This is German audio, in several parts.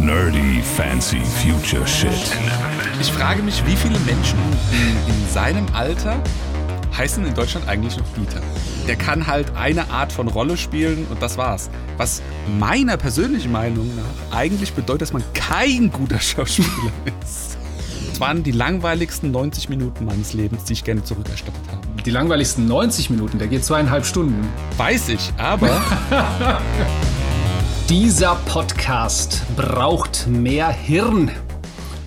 Nerdy Fancy Future Shit. Ich frage mich, wie viele Menschen in, in seinem Alter heißen in Deutschland eigentlich noch Dieter. Der kann halt eine Art von Rolle spielen und das war's. Was meiner persönlichen Meinung nach eigentlich bedeutet, dass man kein guter Schauspieler ist. Das waren die langweiligsten 90 Minuten meines Lebens, die ich gerne zurückerstattet habe. Die langweiligsten 90 Minuten, der geht zweieinhalb Stunden. Weiß ich, aber Dieser Podcast braucht mehr Hirn.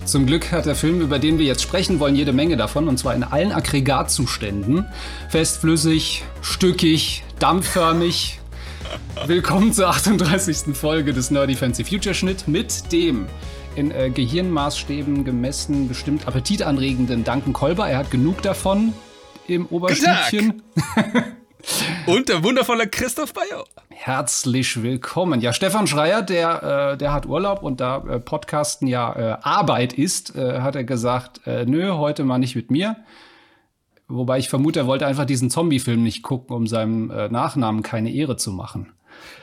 Zum Glück hat der Film, über den wir jetzt sprechen wollen, jede Menge davon, und zwar in allen Aggregatzuständen. Festflüssig, stückig, dampfförmig. Willkommen zur 38. Folge des Nerdy Fancy Future Schnitt mit dem in äh, Gehirnmaßstäben gemessen bestimmt appetitanregenden Duncan Kolber. Er hat genug davon im Oberstübchen. und der wundervolle Christoph Bayer. Herzlich willkommen. Ja, Stefan Schreier, der, äh, der hat Urlaub und da äh, Podcasten ja äh, Arbeit ist, äh, hat er gesagt, äh, nö, heute mal nicht mit mir. Wobei ich vermute, er wollte einfach diesen Zombie-Film nicht gucken, um seinem äh, Nachnamen keine Ehre zu machen.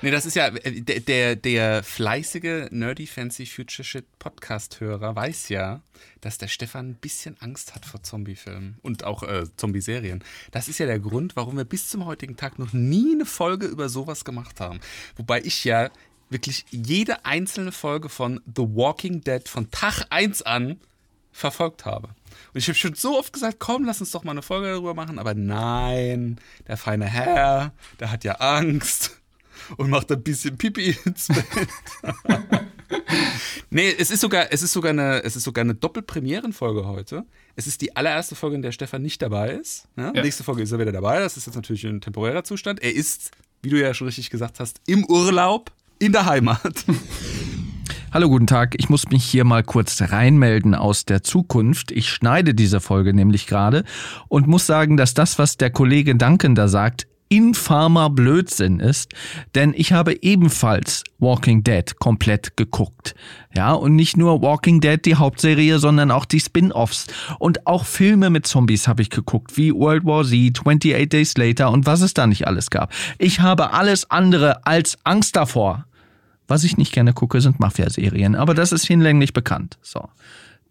Nee, das ist ja, der, der, der fleißige Nerdy Fancy Future Shit Podcast-Hörer weiß ja, dass der Stefan ein bisschen Angst hat vor Zombie-Filmen und auch äh, Zombie-Serien. Das ist ja der Grund, warum wir bis zum heutigen Tag noch nie eine Folge über sowas gemacht haben. Wobei ich ja wirklich jede einzelne Folge von The Walking Dead von Tag 1 an verfolgt habe. Und ich habe schon so oft gesagt, komm, lass uns doch mal eine Folge darüber machen, aber nein, der feine Herr, der hat ja Angst und macht ein bisschen Pipi ins Bett. nee, es ist sogar, es ist sogar eine, es ist sogar eine Doppelpremierenfolge heute. Es ist die allererste Folge, in der Stefan nicht dabei ist. Ja? Ja. Nächste Folge ist er wieder dabei. Das ist jetzt natürlich ein temporärer Zustand. Er ist, wie du ja schon richtig gesagt hast, im Urlaub in der Heimat. Hallo, guten Tag. Ich muss mich hier mal kurz reinmelden aus der Zukunft. Ich schneide diese Folge nämlich gerade und muss sagen, dass das, was der Kollege Duncan da sagt, infamer Blödsinn ist, denn ich habe ebenfalls Walking Dead komplett geguckt. Ja, und nicht nur Walking Dead, die Hauptserie, sondern auch die Spin-offs und auch Filme mit Zombies habe ich geguckt, wie World War Z, 28 Days Later und was es da nicht alles gab. Ich habe alles andere als Angst davor. Was ich nicht gerne gucke, sind Mafia-Serien, aber das ist hinlänglich bekannt. So.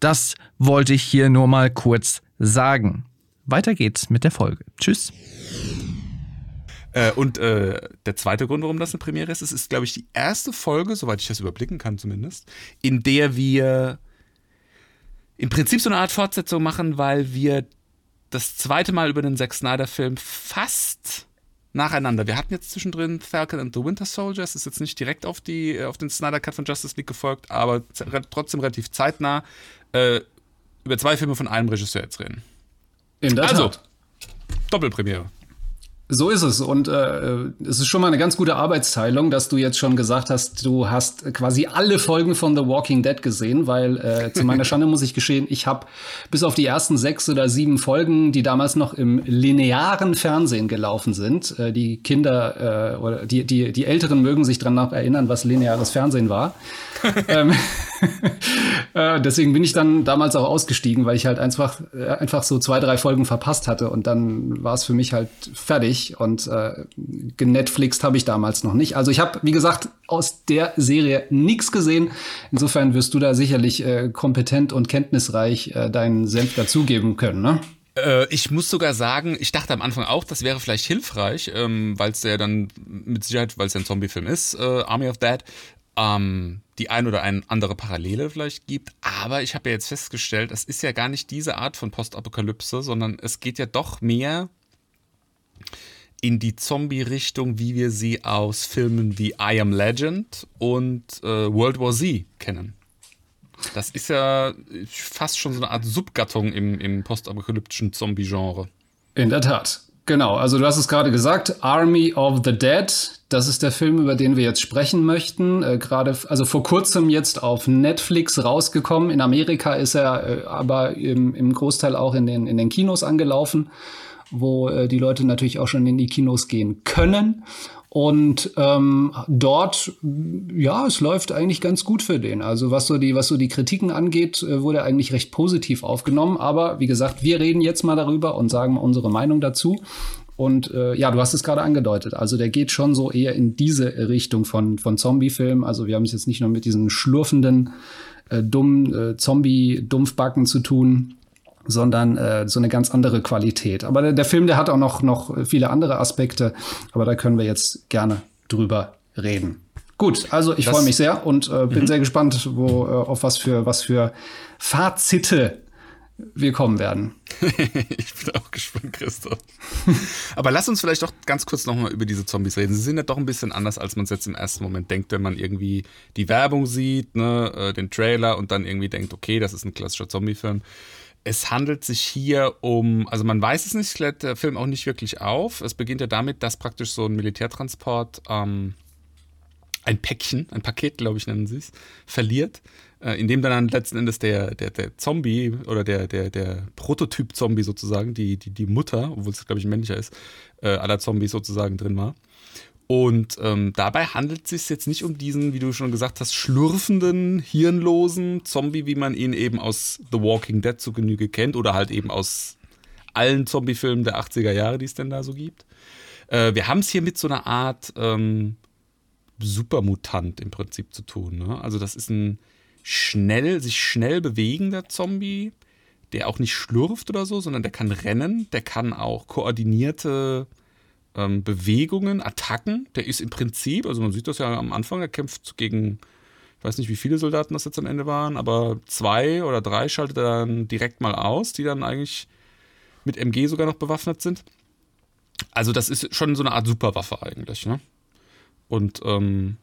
Das wollte ich hier nur mal kurz sagen. Weiter geht's mit der Folge. Tschüss. Äh, und äh, der zweite Grund, warum das eine Premiere ist, es ist, glaube ich, die erste Folge, soweit ich das überblicken kann zumindest, in der wir im Prinzip so eine Art Fortsetzung machen, weil wir das zweite Mal über den Zack Snyder-Film fast nacheinander. Wir hatten jetzt zwischendrin Falcon and the Winter Soldier. Es ist jetzt nicht direkt auf, die, auf den Snyder Cut von Justice League gefolgt, aber trotzdem relativ zeitnah äh, über zwei Filme von einem Regisseur jetzt reden. In der also, Tat. Doppelpremiere. So ist es. Und äh, es ist schon mal eine ganz gute Arbeitsteilung, dass du jetzt schon gesagt hast, du hast quasi alle Folgen von The Walking Dead gesehen, weil äh, zu meiner Schande muss ich geschehen, ich habe bis auf die ersten sechs oder sieben Folgen, die damals noch im linearen Fernsehen gelaufen sind, äh, die Kinder äh, oder die, die, die Älteren mögen sich dran noch erinnern, was lineares Fernsehen war. ähm, äh, deswegen bin ich dann damals auch ausgestiegen, weil ich halt einfach, äh, einfach so zwei, drei Folgen verpasst hatte und dann war es für mich halt fertig und äh, genetflixt habe ich damals noch nicht. Also ich habe, wie gesagt, aus der Serie nichts gesehen. Insofern wirst du da sicherlich äh, kompetent und kenntnisreich äh, deinen Senf dazugeben können, ne? Äh, ich muss sogar sagen, ich dachte am Anfang auch, das wäre vielleicht hilfreich, ähm, weil es ja dann mit Sicherheit, weil es ja ein Zombie-Film ist, äh, Army of Dead, ähm, die ein oder ein andere Parallele vielleicht gibt. Aber ich habe ja jetzt festgestellt, es ist ja gar nicht diese Art von Postapokalypse, sondern es geht ja doch mehr in die Zombie-Richtung, wie wir sie aus Filmen wie I Am Legend und äh, World War Z kennen. Das ist ja fast schon so eine Art Subgattung im, im postapokalyptischen Zombie-Genre. In der Tat. Genau, also du hast es gerade gesagt, Army of the Dead, das ist der Film, über den wir jetzt sprechen möchten. Äh, gerade, also vor kurzem jetzt auf Netflix rausgekommen. In Amerika ist er äh, aber im, im Großteil auch in den, in den Kinos angelaufen, wo äh, die Leute natürlich auch schon in die Kinos gehen können. Und ähm, dort, ja, es läuft eigentlich ganz gut für den. Also was so die, was so die Kritiken angeht, äh, wurde eigentlich recht positiv aufgenommen. Aber wie gesagt, wir reden jetzt mal darüber und sagen unsere Meinung dazu. Und äh, ja, du hast es gerade angedeutet. Also der geht schon so eher in diese Richtung von, von Zombie-Film. Also wir haben es jetzt nicht nur mit diesen schlurfenden, äh, dummen äh, Zombie-Dumpfbacken zu tun, sondern äh, so eine ganz andere Qualität. Aber der, der Film, der hat auch noch, noch viele andere Aspekte, aber da können wir jetzt gerne drüber reden. Gut, also ich freue mich sehr und äh, bin mhm. sehr gespannt, wo, äh, auf was für, was für Fazite wir kommen werden. ich bin auch gespannt, Christoph. Aber lass uns vielleicht doch ganz kurz nochmal über diese Zombies reden. Sie sind ja doch ein bisschen anders, als man es jetzt im ersten Moment denkt, wenn man irgendwie die Werbung sieht, ne, äh, den Trailer und dann irgendwie denkt, okay, das ist ein klassischer Zombie-Film. Es handelt sich hier um, also man weiß es nicht, klärt der Film auch nicht wirklich auf. Es beginnt ja damit, dass praktisch so ein Militärtransport ähm, ein Päckchen, ein Paket, glaube ich, nennen sie es, verliert, äh, in dem dann letzten Endes der, der, der Zombie oder der, der, der Prototyp-Zombie sozusagen, die, die, die Mutter, obwohl es, glaube ich, männlicher ist, äh, aller Zombies sozusagen drin war. Und ähm, dabei handelt es sich jetzt nicht um diesen, wie du schon gesagt hast, schlürfenden, hirnlosen Zombie, wie man ihn eben aus The Walking Dead zu Genüge kennt oder halt eben aus allen Zombie-Filmen der 80er Jahre, die es denn da so gibt. Äh, wir haben es hier mit so einer Art ähm, Supermutant im Prinzip zu tun. Ne? Also das ist ein schnell, sich schnell bewegender Zombie, der auch nicht schlurft oder so, sondern der kann rennen, der kann auch koordinierte ähm, Bewegungen, Attacken. Der ist im Prinzip, also man sieht das ja am Anfang, er kämpft gegen, ich weiß nicht, wie viele Soldaten das jetzt am Ende waren, aber zwei oder drei schaltet er dann direkt mal aus, die dann eigentlich mit MG sogar noch bewaffnet sind. Also das ist schon so eine Art Superwaffe eigentlich, ne? Und ähm,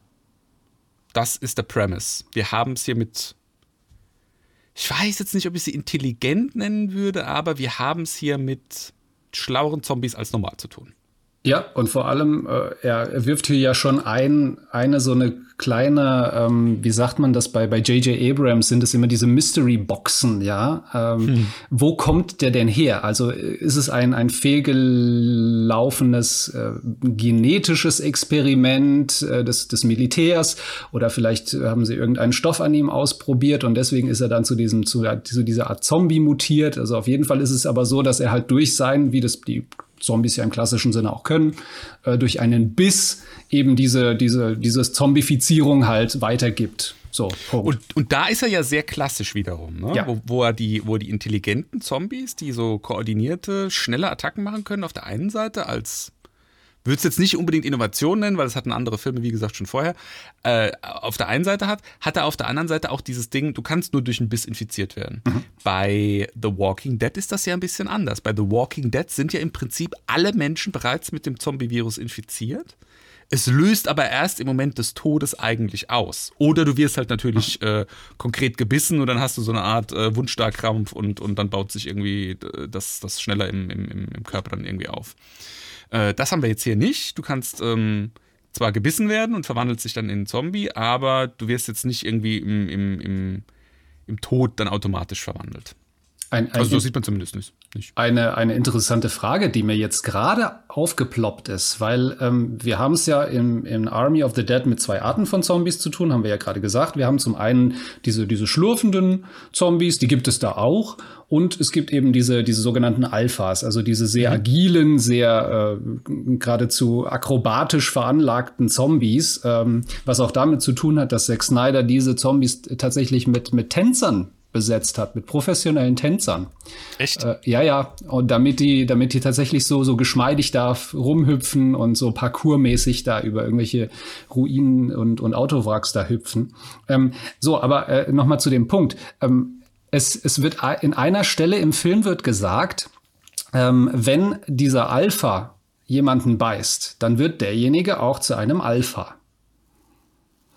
das ist der Premise. Wir haben es hier mit ich weiß jetzt nicht, ob ich sie intelligent nennen würde, aber wir haben es hier mit schlaueren Zombies als normal zu tun. Ja, und vor allem, äh, er wirft hier ja schon ein, eine so eine kleine, ähm, wie sagt man das bei bei J.J. Abrams sind es immer diese Mystery Boxen, ja. Ähm, hm. Wo kommt der denn her? Also ist es ein ein fehlgelaufenes äh, genetisches Experiment äh, des des Militärs oder vielleicht haben sie irgendeinen Stoff an ihm ausprobiert und deswegen ist er dann zu diesem zu, zu dieser Art Zombie mutiert. Also auf jeden Fall ist es aber so, dass er halt durch sein, wie das die Zombies ja im klassischen Sinne auch können, äh, durch einen Biss eben diese, diese, diese Zombifizierung halt weitergibt. So, Und, und da ist er ja sehr klassisch wiederum, ne? ja. wo, wo, er die, wo die intelligenten Zombies, die so koordinierte, schnelle Attacken machen können, auf der einen Seite als würde es jetzt nicht unbedingt Innovation nennen, weil es hatten andere Filme, wie gesagt, schon vorher, äh, auf der einen Seite hat, hat er auf der anderen Seite auch dieses Ding, du kannst nur durch einen Biss infiziert werden. Mhm. Bei The Walking Dead ist das ja ein bisschen anders. Bei The Walking Dead sind ja im Prinzip alle Menschen bereits mit dem Zombie-Virus infiziert. Es löst aber erst im Moment des Todes eigentlich aus. Oder du wirst halt natürlich äh, konkret gebissen und dann hast du so eine Art äh, Wundstarkrampf und, und dann baut sich irgendwie äh, das, das schneller im, im, im Körper dann irgendwie auf. Äh, das haben wir jetzt hier nicht. Du kannst ähm, zwar gebissen werden und verwandelst dich dann in einen Zombie, aber du wirst jetzt nicht irgendwie im, im, im, im Tod dann automatisch verwandelt. Ein, ein, also so sieht man zumindest nicht. Eine, eine interessante Frage, die mir jetzt gerade aufgeploppt ist, weil ähm, wir haben es ja im, im Army of the Dead mit zwei Arten von Zombies zu tun, haben wir ja gerade gesagt. Wir haben zum einen diese, diese schlurfenden Zombies, die gibt es da auch. Und es gibt eben diese, diese sogenannten Alphas, also diese sehr mhm. agilen, sehr äh, geradezu akrobatisch veranlagten Zombies, ähm, was auch damit zu tun hat, dass Zack Snyder diese Zombies tatsächlich mit, mit Tänzern besetzt hat, mit professionellen Tänzern. Echt? Äh, ja, ja. Und damit die, damit die tatsächlich so, so geschmeidig da rumhüpfen und so parkourmäßig da über irgendwelche Ruinen und, und Autowracks da hüpfen. Ähm, so, aber äh, nochmal zu dem Punkt. Ähm, es, es wird in einer Stelle im Film wird gesagt, ähm, wenn dieser Alpha jemanden beißt, dann wird derjenige auch zu einem Alpha.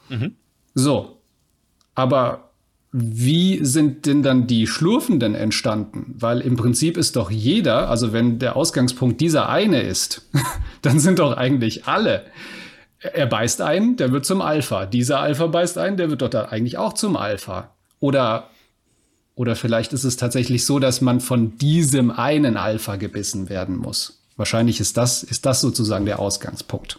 Mhm. So. Aber wie sind denn dann die Schlurfenden entstanden? Weil im Prinzip ist doch jeder, also wenn der Ausgangspunkt dieser eine ist, dann sind doch eigentlich alle. Er beißt einen, der wird zum Alpha. Dieser Alpha beißt einen, der wird doch dann eigentlich auch zum Alpha. Oder, oder vielleicht ist es tatsächlich so, dass man von diesem einen Alpha gebissen werden muss. Wahrscheinlich ist das, ist das sozusagen der Ausgangspunkt.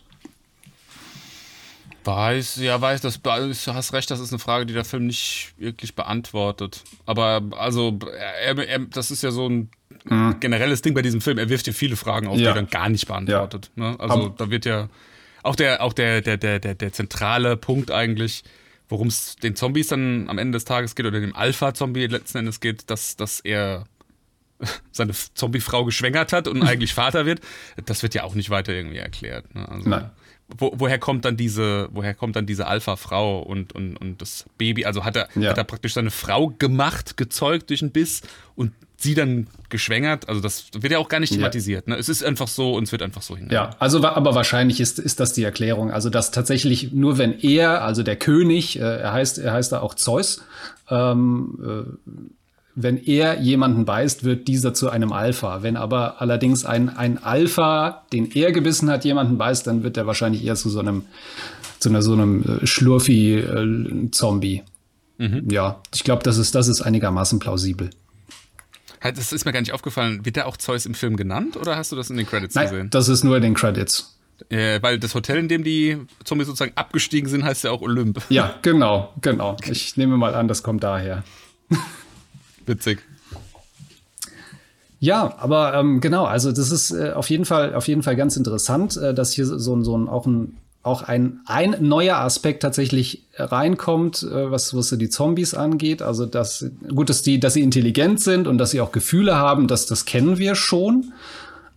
Weiß, ja, weiß, das, du hast recht, das ist eine Frage, die der Film nicht wirklich beantwortet. Aber also, er, er, das ist ja so ein mhm. generelles Ding bei diesem Film, er wirft dir viele Fragen auf, ja. die er dann gar nicht beantwortet. Ja. Ne? Also Aber da wird ja auch der, auch der, der, der, der, der zentrale Punkt eigentlich, worum es den Zombies dann am Ende des Tages geht oder dem Alpha-Zombie letzten Endes geht, dass, dass er seine Zombie-Frau geschwängert hat und eigentlich Vater wird, das wird ja auch nicht weiter irgendwie erklärt. Ne? Also, Nein. Wo, woher kommt dann diese, woher kommt dann diese Alpha-Frau und, und, und das Baby? Also hat er, ja. hat er praktisch seine Frau gemacht, gezeugt durch einen Biss und sie dann geschwängert. Also das wird ja auch gar nicht thematisiert. Ja. Ne? Es ist einfach so und es wird einfach so hin. Ja, also aber wahrscheinlich ist, ist das die Erklärung. Also dass tatsächlich nur wenn er, also der König, äh, er heißt, er heißt da auch Zeus, ähm, äh, wenn er jemanden beißt, wird dieser zu einem Alpha. Wenn aber allerdings ein, ein Alpha, den er gebissen hat, jemanden beißt, dann wird er wahrscheinlich eher zu so einem, zu einer, so einem äh, Schlurfi-Zombie. Mhm. Ja, ich glaube, das ist, das ist einigermaßen plausibel. Das ist mir gar nicht aufgefallen. Wird der auch Zeus im Film genannt oder hast du das in den Credits Nein, gesehen? Das ist nur in den Credits. Äh, weil das Hotel, in dem die Zombies sozusagen abgestiegen sind, heißt ja auch Olymp. Ja, genau, genau. Ich nehme mal an, das kommt daher. Witzig. Ja, aber ähm, genau, also das ist äh, auf jeden Fall auf jeden Fall ganz interessant, äh, dass hier so, so ein auch ein auch ein, ein neuer Aspekt tatsächlich reinkommt, äh, was, was die Zombies angeht. Also, dass, gut, dass die, dass sie intelligent sind und dass sie auch Gefühle haben, das, das kennen wir schon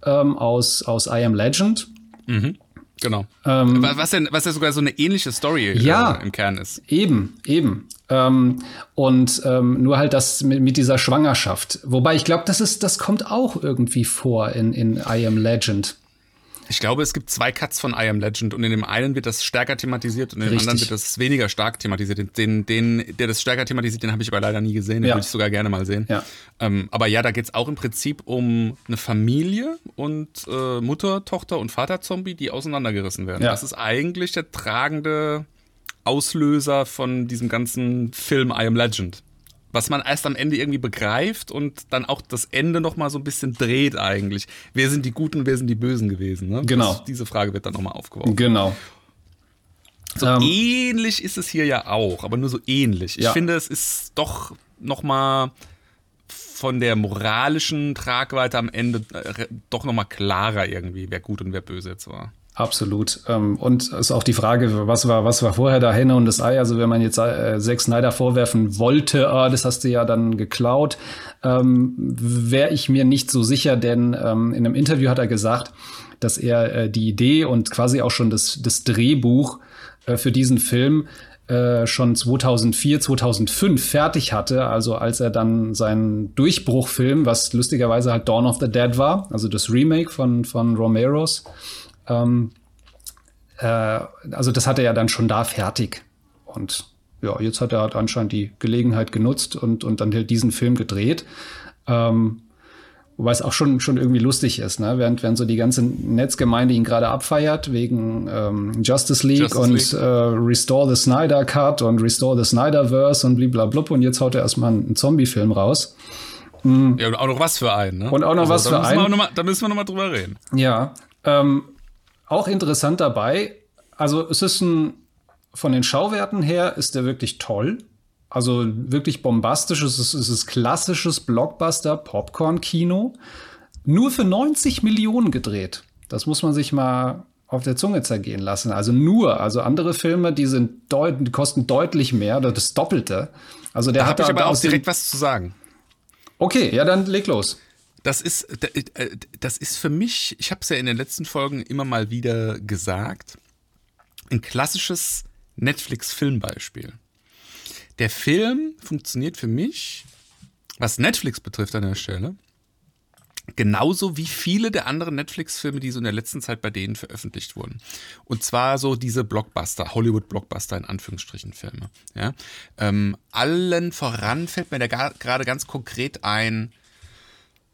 ähm, aus, aus I Am Legend. Mhm. Genau. Ähm, was, denn, was ja sogar so eine ähnliche Story äh, ja, äh, im Kern ist. Eben, eben. Ähm, und ähm, nur halt das mit, mit dieser Schwangerschaft. Wobei ich glaube, das ist, das kommt auch irgendwie vor in, in I Am Legend. Ich glaube, es gibt zwei Cuts von I Am Legend und in dem einen wird das stärker thematisiert und in dem Richtig. anderen wird das weniger stark thematisiert. Den, den, der das stärker thematisiert, den habe ich aber leider nie gesehen, den ja. würde ich sogar gerne mal sehen. Ja. Ähm, aber ja, da geht es auch im Prinzip um eine Familie und äh, Mutter, Tochter und Vater-Zombie, die auseinandergerissen werden. Ja. Das ist eigentlich der tragende Auslöser von diesem ganzen Film I Am Legend was man erst am Ende irgendwie begreift und dann auch das Ende nochmal so ein bisschen dreht eigentlich. Wer sind die Guten und wer sind die Bösen gewesen? Ne? Genau. Das, diese Frage wird dann nochmal aufgeworfen. Genau. So ähm, ähnlich ist es hier ja auch, aber nur so ähnlich. Ich ja. finde, es ist doch nochmal von der moralischen Tragweite am Ende äh, doch nochmal klarer irgendwie, wer gut und wer böse jetzt war. Absolut. Ähm, und ist auch die Frage, was war, was war vorher da Henne und das Ei? Also wenn man jetzt äh, Zack Snyder vorwerfen wollte, ah, das hast du ja dann geklaut, ähm, wäre ich mir nicht so sicher, denn ähm, in einem Interview hat er gesagt, dass er äh, die Idee und quasi auch schon das, das Drehbuch äh, für diesen Film äh, schon 2004, 2005 fertig hatte, also als er dann seinen Durchbruchfilm, was lustigerweise halt Dawn of the Dead war, also das Remake von, von Romeros, ähm, äh, also das hatte er dann schon da fertig. Und ja, jetzt hat er halt anscheinend die Gelegenheit genutzt und, und dann halt diesen Film gedreht. Ähm, Wobei es auch schon, schon irgendwie lustig ist, ne? während, während so die ganze Netzgemeinde ihn gerade abfeiert wegen ähm, Justice League Justice und League. Äh, Restore the Snyder Cut und Restore the Snyderverse und blablabla und jetzt haut er erstmal einen Zombie-Film raus. Mhm. Ja, und auch noch was für einen, ne? Und auch noch also, was für einen. da müssen wir nochmal drüber reden. Ja, ähm, auch interessant dabei, also es ist ein, von den Schauwerten her ist der wirklich toll. Also wirklich bombastisch. Es ist, es ist klassisches Blockbuster-Popcorn-Kino. Nur für 90 Millionen gedreht. Das muss man sich mal auf der Zunge zergehen lassen. Also nur, also andere Filme, die sind deut die kosten deutlich mehr oder das Doppelte. Also der da hat ich aber auch direkt was zu sagen. Okay, ja, dann leg los. Das ist, äh, das ist für mich, ich habe es ja in den letzten Folgen immer mal wieder gesagt, ein klassisches Netflix-Filmbeispiel. Der Film funktioniert für mich, was Netflix betrifft an der Stelle, genauso wie viele der anderen Netflix-Filme, die so in der letzten Zeit bei denen veröffentlicht wurden. Und zwar so diese Blockbuster, Hollywood-Blockbuster in Anführungsstrichen Filme. Ja? Ähm, allen voran fällt mir da gerade ganz konkret ein,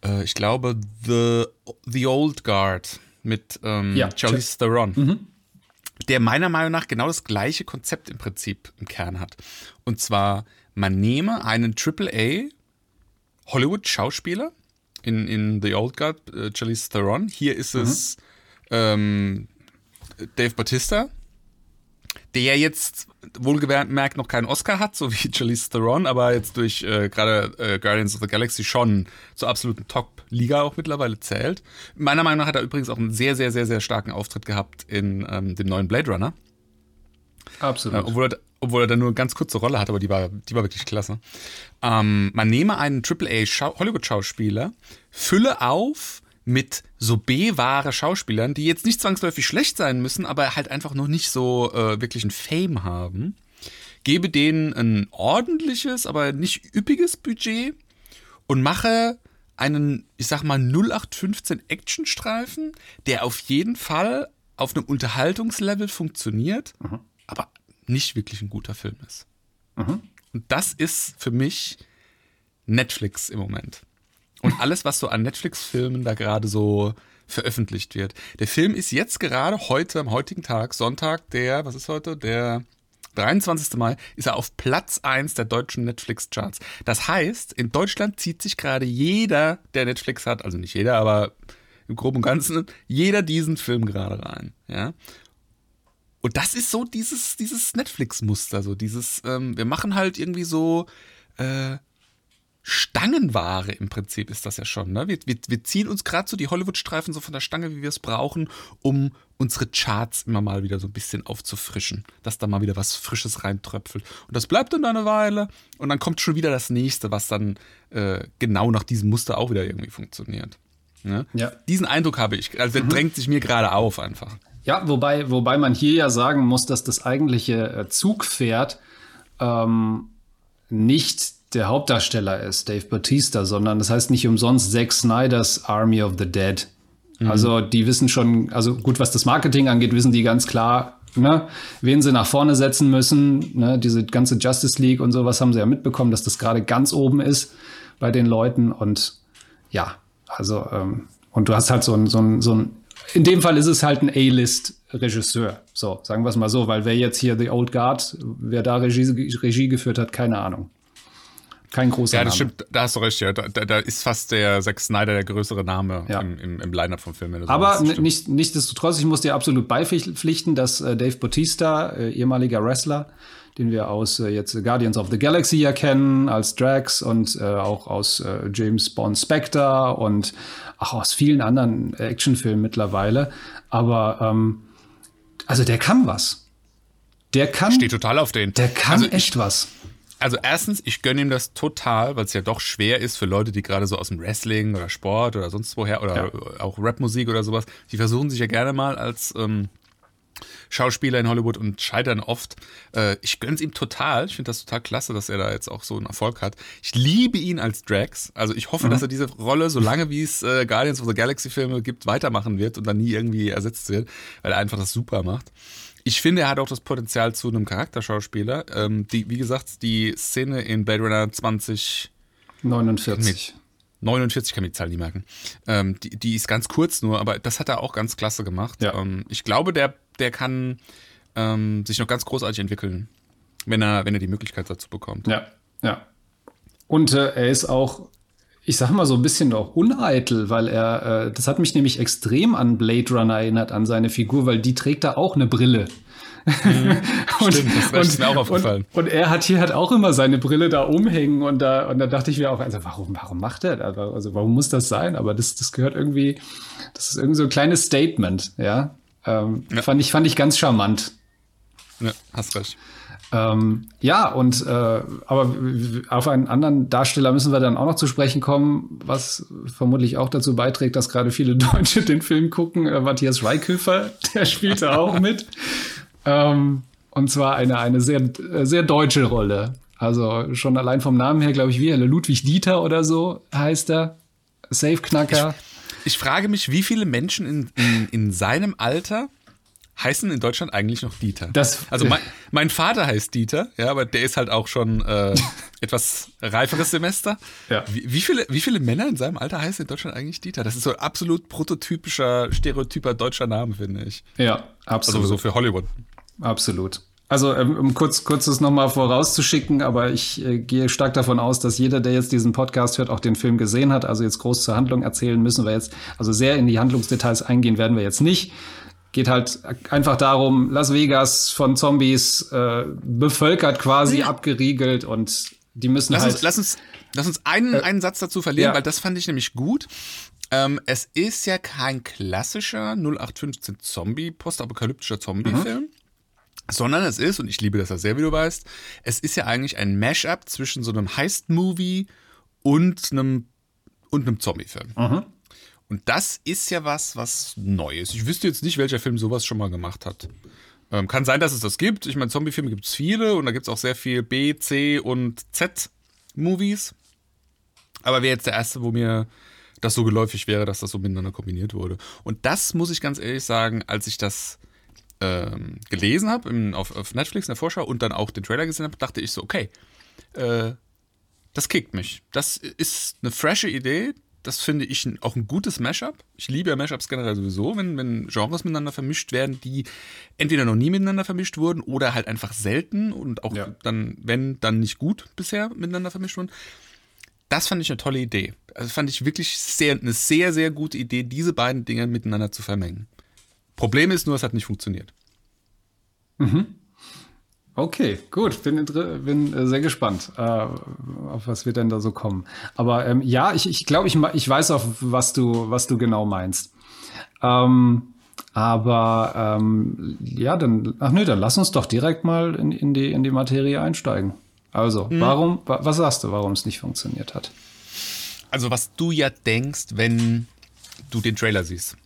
äh, ich glaube, The, The Old Guard mit ähm, ja, Charlize Theron. Mhm. Der meiner Meinung nach genau das gleiche Konzept im Prinzip im Kern hat. Und zwar, man nehme einen AAA Hollywood-Schauspieler in, in The Old Guard, äh, Charlize Theron. Hier ist mhm. es ähm, Dave Bautista. der jetzt wohlgemerkt noch keinen Oscar hat, so wie Charlize Theron, aber jetzt durch äh, gerade äh, Guardians of the Galaxy schon zur absoluten Top-Liga auch mittlerweile zählt. Meiner Meinung nach hat er übrigens auch einen sehr, sehr, sehr, sehr starken Auftritt gehabt in ähm, dem neuen Blade Runner. Absolut. Äh, obwohl, er, obwohl er da nur eine ganz kurze Rolle hat, aber die war, die war wirklich klasse. Ähm, man nehme einen AAA-Hollywood-Schauspieler, fülle auf mit so B-wahre Schauspielern, die jetzt nicht zwangsläufig schlecht sein müssen, aber halt einfach noch nicht so äh, wirklich ein Fame haben. Gebe denen ein ordentliches, aber nicht üppiges Budget und mache einen, ich sag mal, 0815 Actionstreifen, der auf jeden Fall auf einem Unterhaltungslevel funktioniert, mhm. aber nicht wirklich ein guter Film ist. Mhm. Und das ist für mich Netflix im Moment und alles, was so an Netflix-Filmen da gerade so veröffentlicht wird. Der Film ist jetzt gerade heute, am heutigen Tag, Sonntag, der, was ist heute? Der 23. Mai, ist er auf Platz 1 der deutschen Netflix-Charts. Das heißt, in Deutschland zieht sich gerade jeder, der Netflix hat, also nicht jeder, aber im Groben und Ganzen, jeder diesen Film gerade rein. Ja. Und das ist so dieses, dieses Netflix-Muster, so dieses, ähm, wir machen halt irgendwie so äh, Stangenware im Prinzip ist das ja schon. Ne? Wir, wir, wir ziehen uns gerade so die Hollywood-Streifen so von der Stange, wie wir es brauchen, um unsere Charts immer mal wieder so ein bisschen aufzufrischen, dass da mal wieder was Frisches reintröpfelt. Und das bleibt dann eine Weile und dann kommt schon wieder das nächste, was dann äh, genau nach diesem Muster auch wieder irgendwie funktioniert. Ne? Ja. Diesen Eindruck habe ich, also der mhm. drängt sich mir gerade auf einfach. Ja, wobei, wobei man hier ja sagen muss, dass das eigentliche äh, Zugpferd ähm, nicht der Hauptdarsteller ist, Dave Bautista, sondern das heißt nicht umsonst Zack Snyders Army of the Dead. Mhm. Also die wissen schon, also gut, was das Marketing angeht, wissen die ganz klar, ne, wen sie nach vorne setzen müssen. Ne, diese ganze Justice League und sowas haben sie ja mitbekommen, dass das gerade ganz oben ist bei den Leuten. Und ja, also, ähm, und du hast halt so ein, so ein, so ein in dem Fall ist es halt ein A-List-Regisseur. So, sagen wir es mal so, weil wer jetzt hier The Old Guard, wer da Regie, Regie geführt hat, keine Ahnung. Kein großer Name. Ja, das Name. stimmt, da hast du recht, ja. Da, da, ist fast der Zack Snyder der größere Name ja. im, im, im Line-Up vom Film. Aber nicht, nichtsdestotrotz, ich muss dir absolut beipflichten, dass äh, Dave Bautista, äh, ehemaliger Wrestler, den wir aus äh, jetzt Guardians of the Galaxy ja kennen, als Drax und äh, auch aus äh, James Bond Spectre und auch aus vielen anderen Actionfilmen mittlerweile. Aber ähm, also der kann was. Der kann. Steht total auf den. Der kann also echt was. Also erstens, ich gönne ihm das total, weil es ja doch schwer ist für Leute, die gerade so aus dem Wrestling oder Sport oder sonst woher oder ja. auch Rapmusik oder sowas, die versuchen sich ja gerne mal als ähm, Schauspieler in Hollywood und scheitern oft. Äh, ich gönn's ihm total. Ich finde das total klasse, dass er da jetzt auch so einen Erfolg hat. Ich liebe ihn als Drax. Also ich hoffe, mhm. dass er diese Rolle, solange wie es äh, Guardians of the Galaxy Filme gibt, weitermachen wird und dann nie irgendwie ersetzt wird, weil er einfach das super macht. Ich finde, er hat auch das Potenzial zu einem Charakterschauspieler. Ähm, die, wie gesagt, die Szene in Blade Runner 20 49. 49 kann ich die Zahl nie merken. Ähm, die, die ist ganz kurz nur, aber das hat er auch ganz klasse gemacht. Ja. Ähm, ich glaube, der, der kann ähm, sich noch ganz großartig entwickeln, wenn er, wenn er die Möglichkeit dazu bekommt. Ja, ja. Und äh, er ist auch ich sag mal so ein bisschen auch uneitel, weil er, äh, das hat mich nämlich extrem an Blade Runner erinnert, an seine Figur, weil die trägt da auch eine Brille. Mhm, und, Stimmt, das und, ist mir auch aufgefallen. Und, und, er hat hier halt auch immer seine Brille da umhängen und da, und da dachte ich mir auch, also warum, warum macht er das? Also warum muss das sein? Aber das, das gehört irgendwie, das ist irgendwie so ein kleines Statement, ja. Ähm, ja. Fand, ich, fand ich ganz charmant. Ja, hast recht. Ähm, ja, und äh, aber auf einen anderen Darsteller müssen wir dann auch noch zu sprechen kommen, was vermutlich auch dazu beiträgt, dass gerade viele Deutsche den Film gucken. Äh, Matthias Schweighöfer, der spielte auch mit. Ähm, und zwar eine, eine sehr, sehr deutsche Rolle. Also schon allein vom Namen her, glaube ich, wie Ludwig Dieter oder so heißt er. Safe-Knacker. Ich, ich, frage mich, wie viele Menschen in, in, in seinem Alter heißen in Deutschland eigentlich noch Dieter. Das, also mein, mein, Vater heißt Dieter, ja, aber der ist halt auch schon äh, etwas reiferes Semester. Ja. Wie, wie, viele, wie viele Männer in seinem Alter heißen in Deutschland eigentlich Dieter? Das ist so ein absolut prototypischer, stereotyper deutscher Name, finde ich. Ja, absolut. Also so für Hollywood. Absolut. Also ähm, um kurz, kurzes nochmal vorauszuschicken, aber ich äh, gehe stark davon aus, dass jeder, der jetzt diesen Podcast hört, auch den Film gesehen hat. Also jetzt groß zur Handlung erzählen müssen wir jetzt, also sehr in die Handlungsdetails eingehen werden wir jetzt nicht. Geht halt einfach darum, Las Vegas von Zombies äh, bevölkert quasi, Ja. abgeriegelt und die müssen Lass halt. uns, lass uns, lass uns einen, einen Satz dazu verlieren, ja. weil das fand ich nämlich gut. Ähm, es ist ja kein klassischer 0815 Zombie, postapokalyptischer Zombie-Film, sondern es ist, und ich liebe das ja sehr, wie du weißt, es ist ja eigentlich ein Mashup zwischen so einem Heist-Movie und einem, und einem Zombie-Film. Und das ist ja was, was Neues. Ich wüsste jetzt nicht, welcher Film sowas schon mal gemacht hat. Ähm, kann sein, dass es das gibt. Ich meine, Zombie-Filme gibt es viele und da gibt es auch sehr viel B, C und Z-Movies. Aber wäre jetzt der erste, wo mir das so geläufig wäre, dass das so miteinander kombiniert wurde. Und das muss ich ganz ehrlich sagen, als ich das ähm, gelesen habe auf, auf Netflix in der Vorschau und dann auch den Trailer gesehen habe, dachte ich so, okay, äh, das kickt mich. Das ist eine frische Idee. Das finde ich ein, auch ein gutes Mashup. Ich liebe ja Mashups generell sowieso, wenn, wenn Genres miteinander vermischt werden, die entweder noch nie miteinander vermischt wurden oder halt einfach selten und auch Ja. dann, wenn, dann nicht gut bisher miteinander vermischt wurden. Das fand ich eine tolle Idee. Also fand ich wirklich sehr, eine sehr, sehr gute Idee, diese beiden Dinge miteinander zu vermengen. Problem ist nur, es hat nicht funktioniert. Okay, gut, bin, bin äh, sehr gespannt, äh, auf was wir denn da so kommen. Aber ähm, ja, ich, ich glaube, ich, ich weiß auch, was du, was du genau meinst. Ähm, aber ähm, ja, dann, ach nö, dann lass uns doch direkt mal in, in, die, in die Materie einsteigen. Also, warum, wa, was sagst du, warum es nicht funktioniert hat? Also, was du ja denkst, wenn du den Trailer siehst,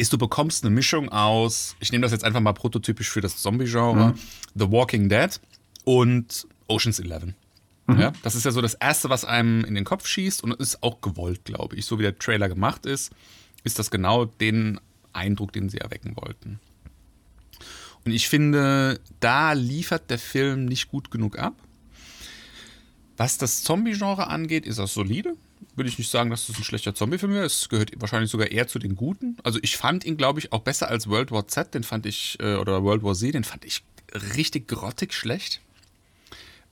ist, du bekommst eine Mischung aus, ich nehme das jetzt einfach mal prototypisch für das Zombie-Genre, The Walking Dead und Ocean's Eleven. Ja, das ist ja so das Erste, was einem in den Kopf schießt und ist auch gewollt, glaube ich. So wie der Trailer gemacht ist, ist das genau den Eindruck, den sie erwecken wollten. Und ich finde, da liefert der Film nicht gut genug ab. Was das Zombie-Genre angeht, ist er solide. Würde ich nicht sagen, dass das ein schlechter Zombie-Film wäre. Es gehört wahrscheinlich sogar eher zu den guten. Also ich fand ihn, glaube ich, auch besser als World War Z, den fand ich, äh, oder World War Z, den fand ich richtig grottig schlecht.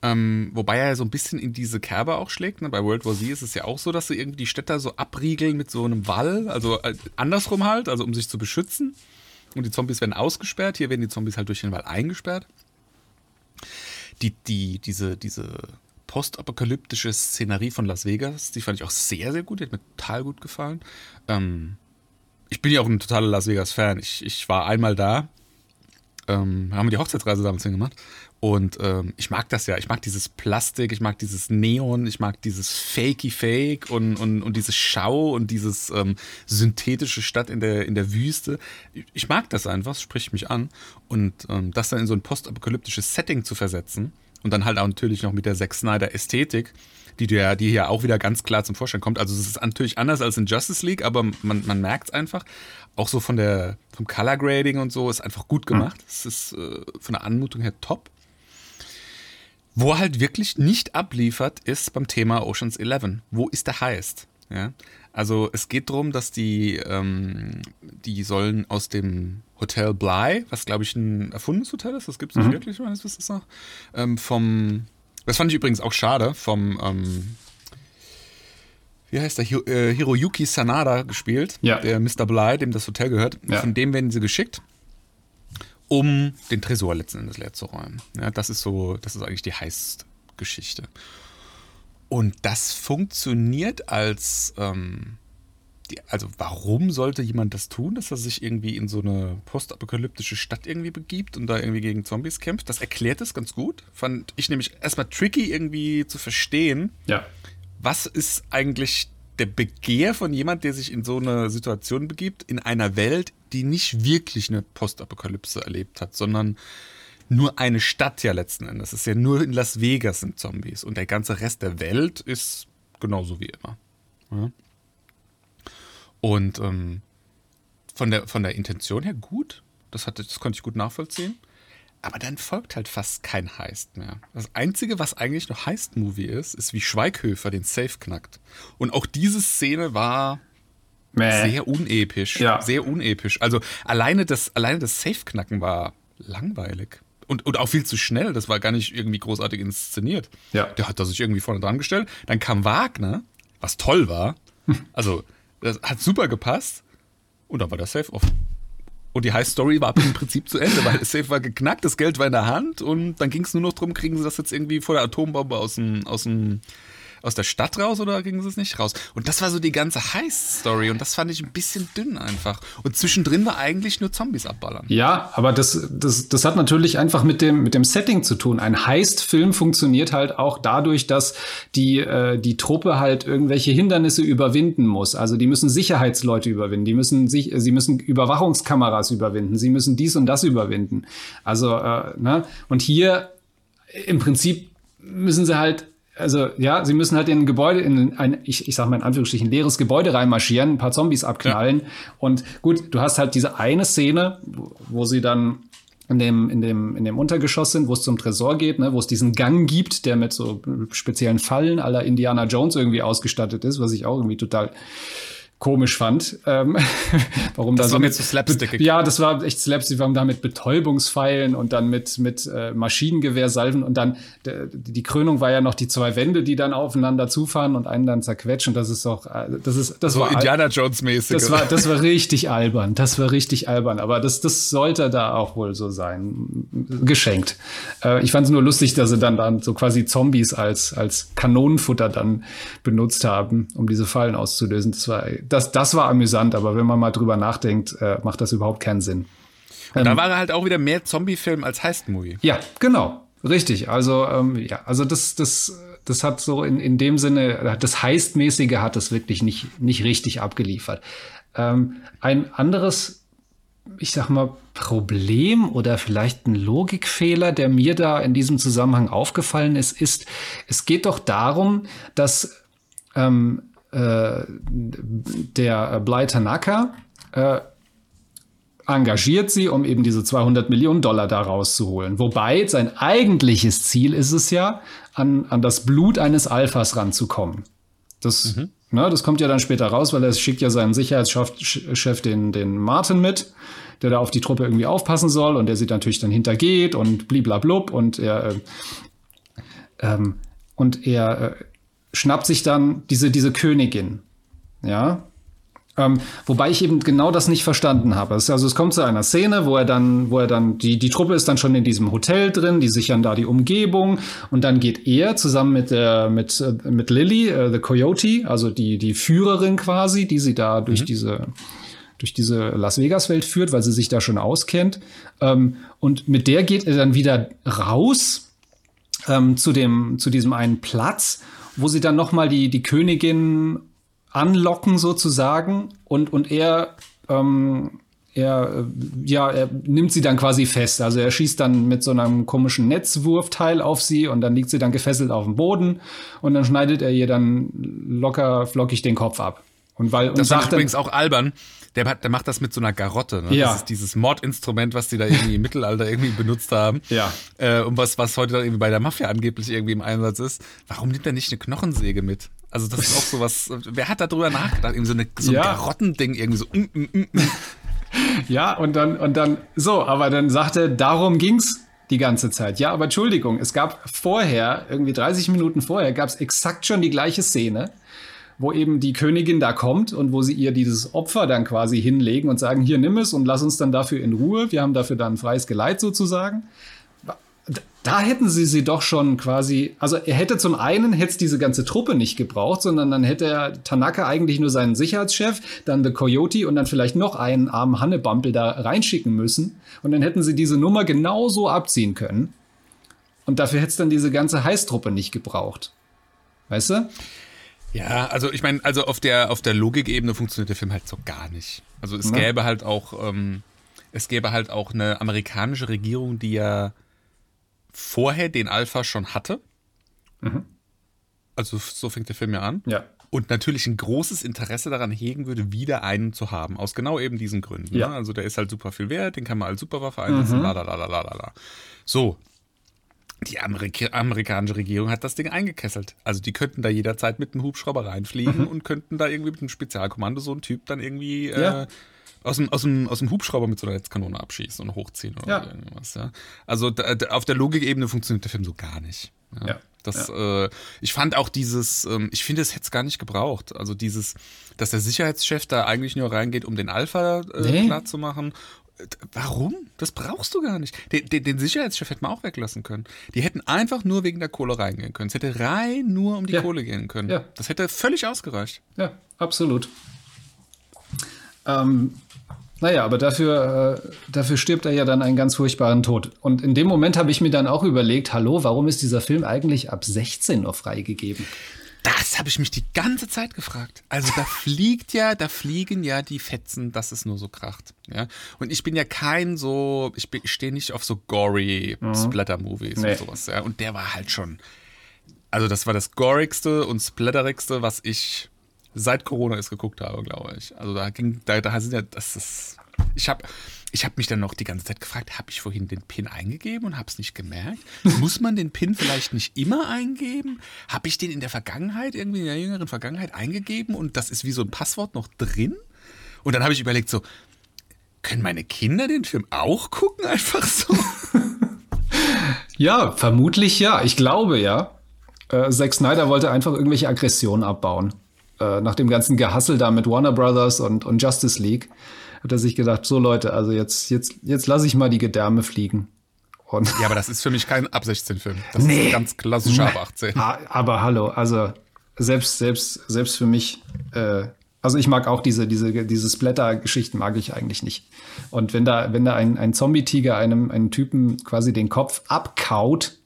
Ähm, wobei er so ein bisschen in diese Kerbe auch schlägt. Ne? Bei World War Z ist es ja auch so, dass sie irgendwie die Städter so abriegeln mit so einem Wall, also äh, andersrum halt, also um sich zu beschützen. Und die Zombies werden ausgesperrt. Hier werden die Zombies halt durch den Wall eingesperrt. Die, die, diese, diese postapokalyptische Szenerie von Las Vegas, die fand ich auch sehr, sehr gut. Die hat mir total gut gefallen. Ähm, ich bin ja auch ein totaler Las Vegas-Fan. Ich, ich war einmal da. Ähm, haben wir die Hochzeitsreise damals hingemacht. Und ähm, ich mag das ja. Ich mag dieses Plastik, ich mag dieses Neon, ich mag dieses Fakey Fake und, und, und diese Schau und dieses ähm, synthetische Stadt in der, in der Wüste. Ich, ich mag das einfach, spricht mich an. Und ähm, das dann in so ein postapokalyptisches Setting zu versetzen und dann halt auch natürlich noch mit der Zack Snyder Ästhetik, die, ja, die hier auch wieder ganz klar zum Vorschein kommt. Also es ist natürlich anders als in Justice League, aber man, man merkt es einfach. Auch so von der, vom Color Grading und so ist einfach gut gemacht. Es ist äh, von der Anmutung her top. Wo er halt wirklich nicht abliefert, ist beim Thema Oceans 11. Wo ist der Heist? Ja? Also es geht darum, dass die, ähm, die sollen aus dem Hotel Bly, was glaube ich ein erfundenes Hotel ist, das gibt es nicht wirklich, meines Wissens nach, ähm, vom, das fand ich übrigens auch schade, vom, ähm, wie heißt der, Hi äh, Hiroyuki Sanada gespielt, Ja. der Mr. Bly, dem das Hotel gehört. Ja. Von dem werden sie geschickt um den Tresor letzten Endes leer zu räumen. Ja, das ist so, das ist eigentlich die Heist-Geschichte. Und das funktioniert als, ähm, die, also warum sollte jemand das tun, dass er sich irgendwie in so eine postapokalyptische Stadt irgendwie begibt und da irgendwie gegen Zombies kämpft? Das erklärt es ganz gut. Fand ich nämlich erstmal tricky irgendwie zu verstehen, Ja. was ist eigentlich der Begehr von jemand, der sich in so eine Situation begibt, in einer Welt, die nicht wirklich eine Postapokalypse erlebt hat, sondern nur eine Stadt ja letzten Endes. Es ist ja nur in Las Vegas sind Zombies und der ganze Rest der Welt ist genauso wie immer. Ja. Und ähm, von, der, von der Intention her gut, das, hatte, das konnte ich gut nachvollziehen. Aber dann folgt halt fast kein Heist mehr. Das Einzige, was eigentlich noch Heist-Movie ist, ist, wie Schweighöfer den Safe knackt. Und auch diese Szene war Mäh. sehr unepisch. Ja. Sehr unepisch. Also alleine das, alleine das Safe-Knacken war langweilig. Und, und auch viel zu schnell. Das war gar nicht irgendwie großartig inszeniert. Ja. Der hat da sich irgendwie vorne dran gestellt. Dann kam Wagner, was toll war. Also, das hat super gepasst. Und dann war der Safe offen. Und die High Story war im Prinzip zu Ende, weil das Safe war geknackt, das Geld war in der Hand und dann ging es nur noch darum, kriegen sie das jetzt irgendwie vor der Atombombe aus dem, aus dem aus der Stadt raus oder gingen sie es nicht raus? Und das war so die ganze Heist-Story und das fand ich ein bisschen dünn einfach. Und zwischendrin war eigentlich nur Zombies abballern. Ja, aber das, das, das hat natürlich einfach mit dem, mit dem Setting zu tun. Ein Heist-Film funktioniert halt auch dadurch, dass die, äh, die Truppe halt irgendwelche Hindernisse überwinden muss. Also die müssen Sicherheitsleute überwinden, die müssen sich, sie müssen Überwachungskameras überwinden, sie müssen dies und das überwinden. Also, äh, ne? Und hier im Prinzip müssen sie halt also ja, sie müssen halt in ein Gebäude, in ein, ich, ich sag mal in Anführungsstrichen, leeres Gebäude reinmarschieren, ein paar Zombies abknallen. Ja. Und gut, du hast halt diese eine Szene, wo sie dann in dem, in dem, in dem Untergeschoss sind, wo es zum Tresor geht, ne, wo es diesen Gang gibt, der mit so speziellen Fallen aller Indiana Jones irgendwie ausgestattet ist, was ich auch irgendwie total komisch fand. Ähm, warum das da war so mit so Slapstick. Ja, das war echt Slapstick, warum da mit Betäubungspfeilen und dann mit, mit äh, Maschinengewehrsalven und dann die Krönung war ja noch die zwei Wände, die dann aufeinander zufahren und einen dann zerquetschen. Das ist doch, äh, das ist, das so war Indiana Jones mäßig. Das war, das war richtig albern. Das war richtig albern. Aber das, das sollte da auch wohl so sein. Geschenkt. Äh, ich fand es nur lustig, dass sie dann, dann so quasi Zombies als, als Kanonenfutter dann benutzt haben, um diese Fallen auszulösen. Das war das, das war amüsant, aber wenn man mal drüber nachdenkt, äh, macht das überhaupt keinen Sinn. Und ähm, da war halt auch wieder mehr Zombie-Film als Heist-Movie. Ja, genau. Richtig. Also, ähm, ja, also das, das, das hat so in, in dem Sinne, das Heist-mäßige hat es wirklich nicht, nicht richtig abgeliefert. Ähm, ein anderes, ich sag mal, Problem oder vielleicht ein Logikfehler, der mir da in diesem Zusammenhang aufgefallen ist, ist, es geht doch darum, dass ähm, äh, der Bly Tanaka äh, engagiert sie, um eben diese 200 Millionen Dollar da rauszuholen. Wobei sein eigentliches Ziel ist es ja, an, an das Blut eines Alphas ranzukommen. Das, mhm. ne, das kommt ja dann später raus, weil er schickt ja seinen Sicherheitschef, den, den Martin mit, der da auf die Truppe irgendwie aufpassen soll und der sie natürlich dann hintergeht und bliblablub und er, äh, ähm, und er äh, schnappt sich dann diese, diese Königin. Ja. Ähm, wobei ich eben genau das nicht verstanden habe. also es kommt zu einer Szene, wo er dann, wo er dann, die, die Truppe ist dann schon in diesem Hotel drin, die sichern da die Umgebung und dann geht er zusammen mit der, mit, äh, mit Lily, äh, the Coyote, also die, die Führerin quasi, die sie da durch mhm. diese, durch diese Las Vegas Welt führt, weil sie sich da schon auskennt. Ähm, und mit der geht er dann wieder raus ähm, zu dem, zu diesem einen Platz wo sie dann noch mal die, die Königin anlocken sozusagen und, und er, ähm, er, ja, er nimmt sie dann quasi fest. Also er schießt dann mit so einem komischen Netzwurfteil auf sie und dann liegt sie dann gefesselt auf dem Boden und dann schneidet er ihr dann locker flockig den Kopf ab. Und weil, und das sagt übrigens auch albern. Der, hat, der macht das mit so einer Garotte. Ne? Ja. Das ist dieses Mordinstrument, was die da irgendwie im Mittelalter irgendwie benutzt haben. Ja. Äh, und was, was heute dann irgendwie bei der Mafia angeblich irgendwie im Einsatz ist. Warum nimmt er nicht eine Knochensäge mit? Also das ist auch so was. Wer hat da drüber nachgedacht? Irgendwie so, eine, so ein Ja. Garottending irgendwie so. Mm, mm, mm, mm. Ja, und dann, und dann, so, aber dann sagte, darum ging's die ganze Zeit. Ja, aber Entschuldigung, es gab vorher, irgendwie 30 Minuten vorher, gab's exakt schon die gleiche Szene, wo eben die Königin da kommt und wo sie ihr dieses Opfer dann quasi hinlegen und sagen, hier nimm es und lass uns dann dafür in Ruhe. Wir haben dafür dann freies Geleit sozusagen. Da hätten sie sie doch schon quasi, also er hätte zum einen hätte diese ganze Truppe nicht gebraucht, sondern dann hätte er Tanaka eigentlich nur seinen Sicherheitschef, dann The Coyote und dann vielleicht noch einen armen Hannebampel da reinschicken müssen. Und dann hätten sie diese Nummer genauso abziehen können. Und dafür hätte es dann diese ganze Heißtruppe nicht gebraucht. Weißt du? Ja, also ich meine, also auf der auf der Logikebene funktioniert der Film halt so gar nicht. Also es Ja. gäbe halt auch ähm, es gäbe halt auch eine amerikanische Regierung, die ja vorher den Alpha schon hatte. Also so fängt der Film ja an. Ja. Und natürlich ein großes Interesse daran hegen würde, wieder einen zu haben. Aus genau eben diesen Gründen. Ja. Ne? Also der ist halt super viel wert, den kann man als Superwaffe einsetzen, la la la la la la la. So. Die Amerika amerikanische Regierung hat das Ding eingekesselt. Also die könnten da jederzeit mit einem Hubschrauber reinfliegen und könnten da irgendwie mit einem Spezialkommando so einen Typ dann irgendwie Ja. äh, aus, dem, aus, dem, aus dem Hubschrauber mit so einer Netzkanone abschießen und hochziehen oder Ja. irgendwas. Ja. Also da, da, auf der Logikebene funktioniert der Film so gar nicht. Ja. Das, äh, ich fand auch dieses, ähm, ich finde, es hätte es gar nicht gebraucht. Also dieses, dass der Sicherheitschef da eigentlich nur reingeht, um den Alpha äh, Nee. klar zu machen. Warum? Das brauchst du gar nicht. Den, den, den Sicherheitschef hätten wir auch weglassen können. Die hätten einfach nur wegen der Kohle reingehen können. Es hätte rein nur um die Ja. Kohle gehen können. Ja. Das hätte völlig ausgereicht. Ja, absolut. Ähm, naja, aber dafür, äh, dafür stirbt er ja dann einen ganz furchtbaren Tod. Und in dem Moment habe ich mir dann auch überlegt, hallo, warum ist dieser Film eigentlich ab 16 noch freigegeben? Das habe ich mich die ganze Zeit gefragt. Also da fliegt ja, da fliegen ja die Fetzen, dass es nur so kracht. Ja? Und ich bin ja kein so, ich, bin- ich stehe nicht auf so gory Splatter-Movies Nee. und sowas. Ja? Und der war halt schon, also das war das gorigste und splatterigste, was ich seit Corona ist geguckt habe, glaube ich. Also da ging, da, da sind ja, das ist, ich habe ich hab mich dann noch die ganze Zeit gefragt, habe ich vorhin den PIN eingegeben und habe es nicht gemerkt? Muss man den PIN vielleicht nicht immer eingeben? Habe ich den in der Vergangenheit, irgendwie in der jüngeren Vergangenheit eingegeben und das ist wie so ein Passwort noch drin? Und dann habe ich überlegt, so, können meine Kinder den Film auch gucken, einfach so? Ja, vermutlich ja. Ich glaube ja. Äh, Zack Snyder wollte einfach irgendwelche Aggressionen abbauen. Äh, nach dem ganzen Gehassel da mit Warner Brothers und, und Justice League hat er sich gedacht, so Leute, also jetzt, jetzt, jetzt lasse ich mal die Gedärme fliegen. Und Ja, aber das ist für mich kein Ab 16-Film. Das ist ein ganz klassischer Ab 18. Ah, aber hallo, also selbst, selbst, selbst für mich, äh, also ich mag auch diese, diese, diese Splatter-Geschichten mag ich eigentlich nicht. Und wenn da, wenn da ein, ein Zombie-Tiger einem, einem Typen quasi den Kopf abkaut,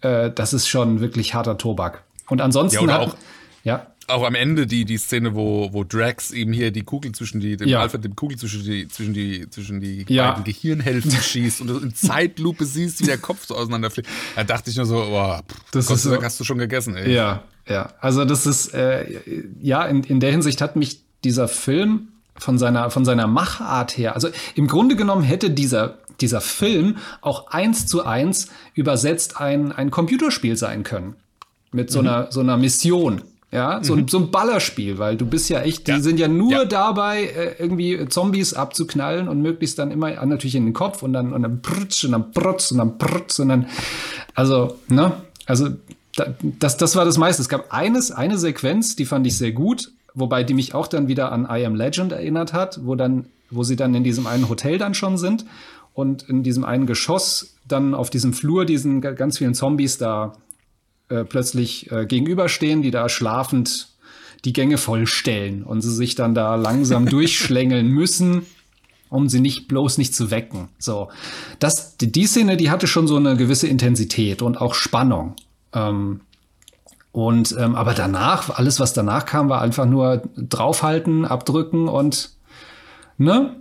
äh, das ist schon wirklich harter Tobak. Und ansonsten Ja, oder hat, auch- ja, Auch am Ende die, die Szene, wo, wo Drax ihm hier die Kugel zwischen die, dem Ja. Alfred, dem Kugel zwischen die, zwischen die, zwischen die Ja. beiden Gehirnhälften schießt und du in Zeitlupe siehst, wie der Kopf so auseinanderfliegt. Da dachte ich nur so, boah, Das Gott ist so- hast du schon gegessen, ey. Ja, ja. Also das ist, äh, ja, in, in der Hinsicht hat mich dieser Film von seiner, von seiner Machart her, also im Grunde genommen hätte dieser, dieser Film auch eins zu eins übersetzt ein, ein Computerspiel sein können. Mit so einer, so einer Mission. Ja, so, ein so ein Ballerspiel, weil du bist ja echt, die Ja. sind ja nur Ja. dabei, äh, irgendwie Zombies abzuknallen und möglichst dann immer ah, natürlich in den Kopf und dann, und dann prutsch und dann prutsch und dann prutsch und dann, also, ne, also da, das, das war das meiste. Es gab eines, eine Sequenz, die fand ich sehr gut, wobei die mich auch dann wieder an I Am Legend erinnert hat, wo dann, wo sie dann in diesem einen Hotel dann schon sind und in diesem einen Geschoss dann auf diesem Flur diesen ga- ganz vielen Zombies da äh, plötzlich äh, gegenüberstehen, die da schlafend die Gänge vollstellen und sie sich dann da langsam durchschlängeln müssen, um sie nicht bloß nicht zu wecken. So, das die, die Szene, die hatte schon so eine gewisse Intensität und auch Spannung. Ähm, und ähm, aber danach, alles was danach kam, war einfach nur draufhalten, abdrücken und ne?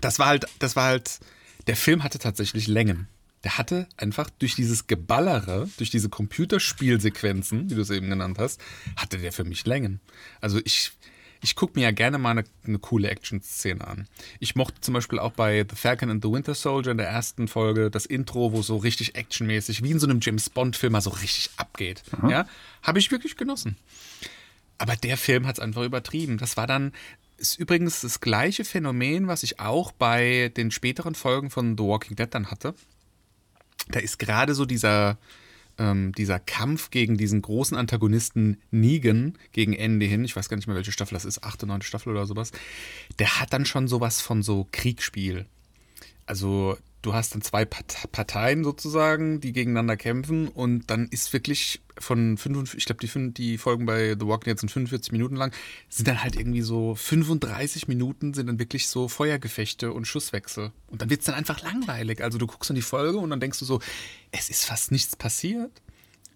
Das war halt, das war halt, der Film hatte tatsächlich Längen. Der hatte einfach durch dieses Geballere, durch diese Computerspielsequenzen, wie du es eben genannt hast, hatte der für mich Längen. Also ich, ich gucke mir ja gerne mal eine, eine coole Action-Szene an. Ich mochte zum Beispiel auch bei The Falcon and the Winter Soldier in der ersten Folge das Intro, wo so richtig actionmäßig, wie in so einem James Bond-Film, mal so richtig abgeht. Ja, habe ich wirklich genossen. Aber der Film hat es einfach übertrieben. Das war dann, ist übrigens das gleiche Phänomen, was ich auch bei den späteren Folgen von The Walking Dead dann hatte. Da ist gerade so dieser, ähm, dieser Kampf gegen diesen großen Antagonisten Negan gegen Ende hin, ich weiß gar nicht mehr, welche Staffel das ist, achte, neunte Staffel oder sowas, der hat dann schon sowas von so Kriegsspiel. Also du hast dann zwei Part- Parteien sozusagen, die gegeneinander kämpfen und dann ist wirklich von 45, ich glaube die, die Folgen bei The Walking Dead sind 45 Minuten lang, sind dann halt irgendwie so 35 Minuten sind dann wirklich so Feuergefechte und Schusswechsel. Und dann wird es dann einfach langweilig. Also du guckst dann die Folge und dann denkst du so, es ist fast nichts passiert.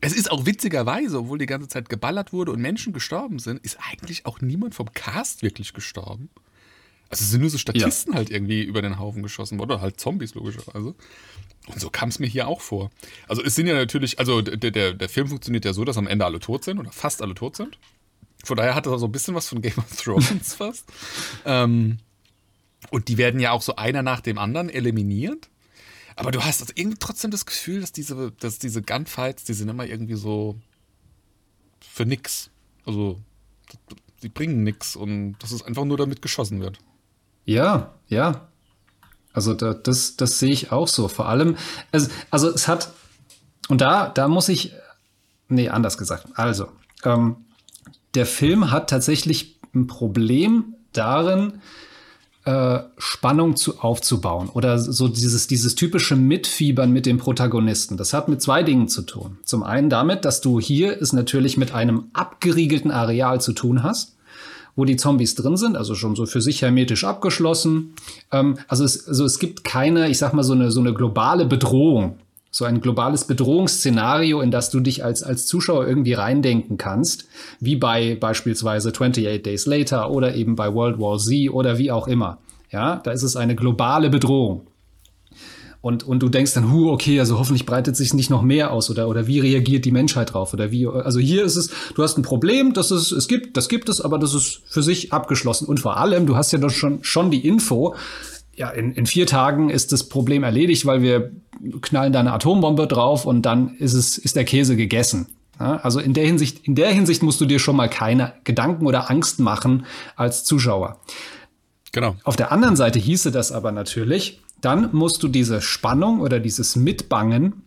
Es ist auch witzigerweise, obwohl die ganze Zeit geballert wurde und Menschen gestorben sind, ist eigentlich auch niemand vom Cast wirklich gestorben. Also es sind nur so Statisten halt irgendwie über den Haufen geschossen worden, oder halt Zombies logischerweise. Und so kam es mir hier auch vor. Also es sind ja natürlich, also der, der, der Film funktioniert ja so, dass am Ende alle tot sind oder fast alle tot sind. Von daher hat er so ein bisschen was von Game of Thrones fast. Ähm, und die werden ja auch so einer nach dem anderen eliminiert. Aber du hast also irgendwie trotzdem das Gefühl, dass diese, dass diese Gunfights, die sind immer irgendwie so für nix. Also die bringen nix und das ist einfach nur damit geschossen wird. Ja, ja. Also da, das, das sehe ich auch so. Vor allem, also, also es hat, und da, da muss ich, nee, anders gesagt. Also, ähm, der Film hat tatsächlich ein Problem darin, äh, Spannung zu, aufzubauen oder so dieses, dieses typische Mitfiebern mit dem Protagonisten. Das hat mit zwei Dingen zu tun. Zum einen damit, dass du hier es natürlich mit einem abgeriegelten Areal zu tun hast wo die Zombies drin sind, also schon so für sich hermetisch abgeschlossen. Ähm, also, es, also es gibt keine, ich sag mal, so eine, so eine globale Bedrohung, so ein globales Bedrohungsszenario, in das du dich als, als Zuschauer irgendwie reindenken kannst, wie bei beispielsweise 28 Days Later oder eben bei World War Z oder wie auch immer. Ja, da ist es eine globale Bedrohung. Und, und du denkst dann, hu, okay, also hoffentlich breitet sich nicht noch mehr aus oder, oder wie reagiert die Menschheit drauf oder wie, also hier ist es, du hast ein Problem, das es, es gibt, das gibt es, aber das ist für sich abgeschlossen. Und vor allem, du hast ja doch schon, schon die Info, ja, in, in vier Tagen ist das Problem erledigt, weil wir knallen da eine Atombombe drauf und dann ist es, ist der Käse gegessen. Ja, also in der Hinsicht, in der Hinsicht musst du dir schon mal keine Gedanken oder Angst machen als Zuschauer. Genau. Auf der anderen Seite hieße das aber natürlich, dann musst du diese Spannung oder dieses Mitbangen,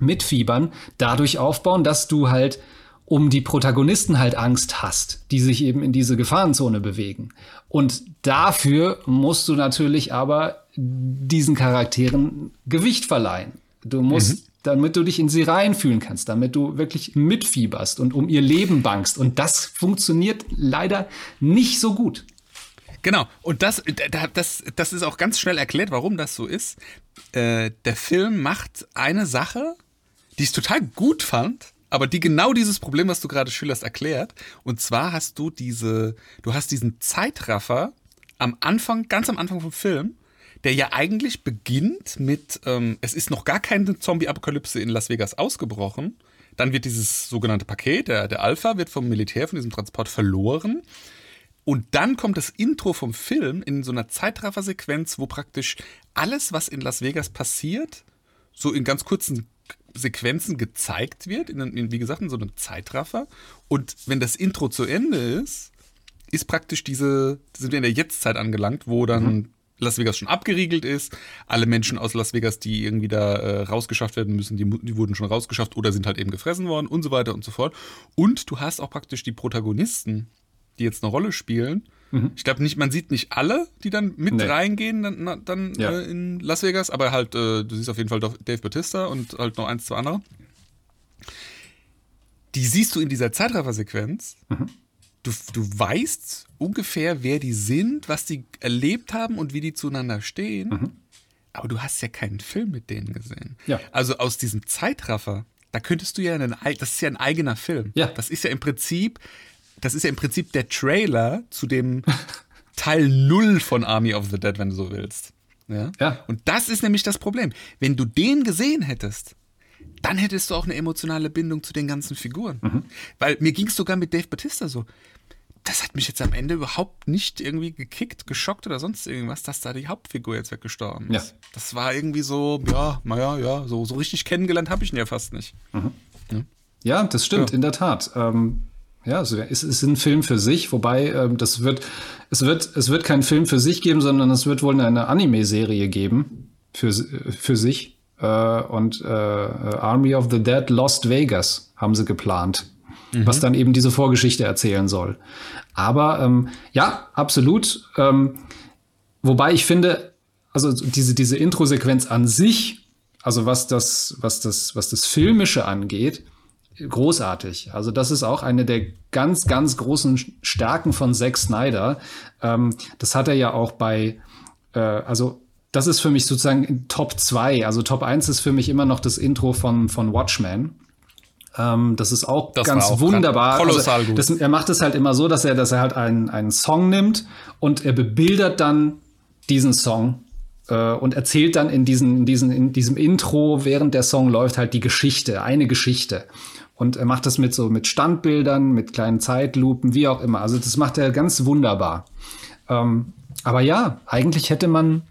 Mitfiebern dadurch aufbauen, dass du halt um die Protagonisten halt Angst hast, die sich eben in diese Gefahrenzone bewegen. Und dafür musst du natürlich aber diesen Charakteren Gewicht verleihen. Du musst, mhm. damit du dich in sie reinfühlen kannst, damit du wirklich mitfieberst und um ihr Leben bangst. Und das funktioniert leider nicht so gut. Genau, und das, das, das ist auch ganz schnell erklärt, warum das so ist. Äh, der Film macht eine Sache, die ich total gut fand, aber die genau dieses Problem, was du gerade schilderst, erklärt. Und zwar hast du diese, du hast diesen Zeitraffer am Anfang, ganz am Anfang vom Film, der ja eigentlich beginnt mit, ähm, es ist noch gar keine Zombie-Apokalypse in Las Vegas ausgebrochen. Dann wird dieses sogenannte Paket, der, der Alpha, wird vom Militär, von diesem Transport verloren. Und dann kommt das Intro vom Film in so einer Zeitraffer-Sequenz, wo praktisch alles, was in Las Vegas passiert, so in ganz kurzen Sequenzen gezeigt wird, in, in, wie gesagt, in so einem Zeitraffer. Und wenn das Intro zu Ende ist, ist praktisch diese, sind wir in der Jetztzeit angelangt, wo dann mhm. Las Vegas schon abgeriegelt ist. Alle Menschen aus Las Vegas, die irgendwie da äh, rausgeschafft werden müssen, die, die wurden schon rausgeschafft oder sind halt eben gefressen worden und so weiter und so fort. Und du hast auch praktisch die Protagonisten die jetzt eine Rolle spielen. Mhm. Ich glaube nicht, man sieht nicht alle, die dann mit nee. reingehen dann, dann ja. äh, in Las Vegas, aber halt, äh, du siehst auf jeden Fall Dave Batista und halt noch eins, zwei andere. Die siehst du in dieser Zeitraffer-Sequenz. Mhm. Du, du weißt ungefähr, wer die sind, was die erlebt haben und wie die zueinander stehen. Mhm. Aber du hast ja keinen Film mit denen gesehen. Ja. Also aus diesem Zeitraffer, da könntest du ja einen, das ist ja ein eigener Film. Ja. Das ist ja im Prinzip das ist ja im Prinzip der Trailer zu dem Teil 0 von Army of the Dead, wenn du so willst. Ja? ja. Und das ist nämlich das Problem. Wenn du den gesehen hättest, dann hättest du auch eine emotionale Bindung zu den ganzen Figuren. Mhm. Weil mir ging es sogar mit Dave Batista so. Das hat mich jetzt am Ende überhaupt nicht irgendwie gekickt, geschockt oder sonst irgendwas, dass da die Hauptfigur jetzt weggestorben ist. Ja. Das war irgendwie so, ja, naja, ja, so, so richtig kennengelernt habe ich ihn ja fast nicht. Mhm. Ja. ja. das stimmt, ja. in der Tat. Ähm, ja, also es ist ein Film für sich, wobei ähm, das wird, es wird, es wird keinen Film für sich geben, sondern es wird wohl eine Anime-Serie geben für, für sich. Äh, und äh, Army of the Dead Lost Vegas haben sie geplant, mhm. was dann eben diese Vorgeschichte erzählen soll. Aber ähm, ja, absolut. Ähm, wobei ich finde, also diese, diese Intro-Sequenz an sich, also was das, was das, was das Filmische angeht, großartig. Also das ist auch eine der ganz, ganz großen Stärken von Zack Snyder. Ähm, das hat er ja auch bei, äh, also das ist für mich sozusagen Top 2. Also Top 1 ist für mich immer noch das Intro von, von Watchmen. Ähm, das ist auch das ganz auch wunderbar. Kolossal also, das, er macht es halt immer so, dass er, dass er halt einen, einen Song nimmt und er bebildert dann diesen Song äh, und erzählt dann in, diesen, in, diesen, in diesem Intro, während der Song läuft, halt die Geschichte, eine Geschichte. Und er macht das mit so mit Standbildern, mit kleinen Zeitlupen, wie auch immer. Also das macht er ganz wunderbar. Ähm, aber ja, eigentlich hätte man,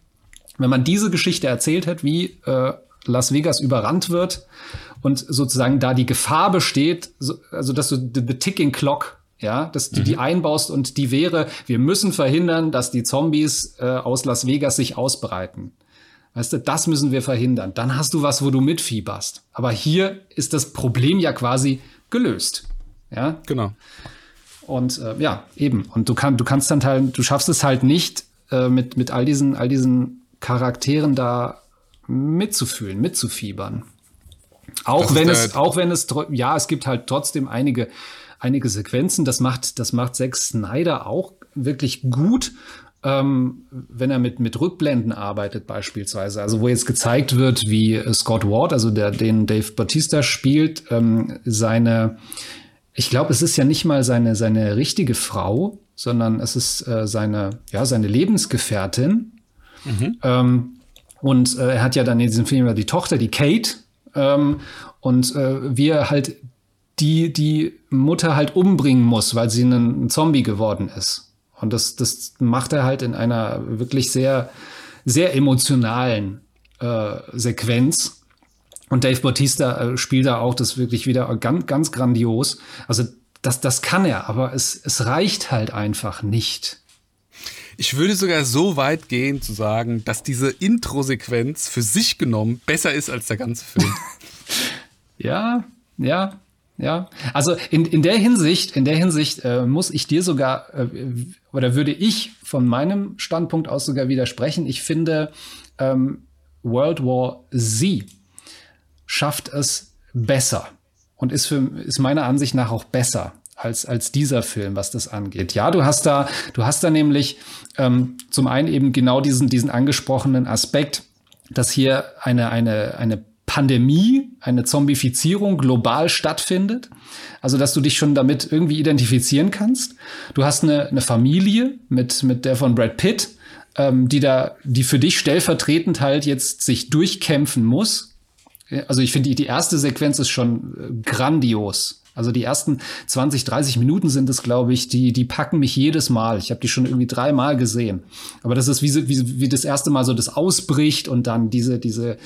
wenn man diese Geschichte erzählt hätte, wie äh, Las Vegas überrannt wird und sozusagen da die Gefahr besteht, so, also dass du the, the ticking clock ja, dass du mhm. die einbaust und die wäre, wir müssen verhindern, dass die Zombies äh, aus Las Vegas sich ausbreiten. Weißt du, das müssen wir verhindern. Dann hast du was, wo du mitfieberst. Aber hier ist das Problem ja quasi gelöst. Ja, genau. Und äh, ja, eben. Und du, kann, du kannst dann halt, du schaffst es halt nicht, äh, mit, mit all diesen, all diesen Charakteren da mitzufühlen, mitzufiebern. Auch wenn es, auch wenn es, ja, es gibt halt trotzdem einige, einige Sequenzen. Das macht, das macht Zack Snyder auch wirklich gut, ähm, wenn er mit, mit Rückblenden arbeitet beispielsweise. Also wo jetzt gezeigt wird, wie Scott Ward, also der, den Dave Bautista spielt, ähm, seine, ich glaube, es ist ja nicht mal seine, seine richtige Frau, sondern es ist äh, seine, ja, seine Lebensgefährtin. Mhm. Ähm, und äh, er hat ja dann in diesem Film die Tochter, die Kate, ähm, und äh, wie er halt die, die Mutter halt umbringen muss, weil sie ein Zombie geworden ist. Und das, das macht er halt in einer wirklich sehr, sehr emotionalen äh, Sequenz. Und Dave Bautista äh, spielt da auch das wirklich wieder ganz, ganz grandios. Also das, das kann er, aber es, es reicht halt einfach nicht. Ich würde sogar so weit gehen zu sagen, dass diese Intro-Sequenz für sich genommen besser ist als der ganze Film. ja, ja, ja. Also in, in der Hinsicht, in der Hinsicht äh, muss ich dir sogar äh, oder würde ich von meinem Standpunkt aus sogar widersprechen. Ich finde, ähm, World War Z schafft es besser und ist für ist meiner Ansicht nach auch besser als, als dieser Film, was das angeht. Ja, du hast da, du hast da nämlich ähm, zum einen eben genau diesen, diesen angesprochenen Aspekt, dass hier eine, eine, eine Pandemie, eine Zombifizierung global stattfindet. Also, dass du dich schon damit irgendwie identifizieren kannst. Du hast eine, eine Familie mit, mit der von Brad Pitt, ähm, die da, die für dich stellvertretend halt jetzt sich durchkämpfen muss. Also ich finde, die, die erste Sequenz ist schon äh, grandios. Also die ersten 20, 30 Minuten sind es, glaube ich, die, die packen mich jedes Mal. Ich habe die schon irgendwie dreimal gesehen. Aber das ist wie, wie, wie das erste Mal so das ausbricht und dann diese, diese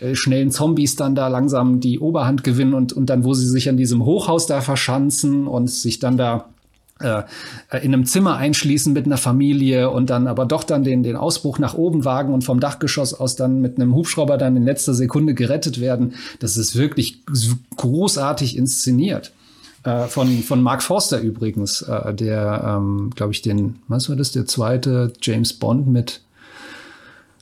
äh, schnellen Zombies dann da langsam die Oberhand gewinnen und, und dann, wo sie sich an diesem Hochhaus da verschanzen und sich dann da in einem Zimmer einschließen mit einer Familie und dann aber doch dann den, den Ausbruch nach oben wagen und vom Dachgeschoss aus dann mit einem Hubschrauber dann in letzter Sekunde gerettet werden. Das ist wirklich großartig inszeniert. Äh, von, von Mark Forster übrigens, äh, der, ähm, glaube ich, den, was war das, der zweite James Bond mit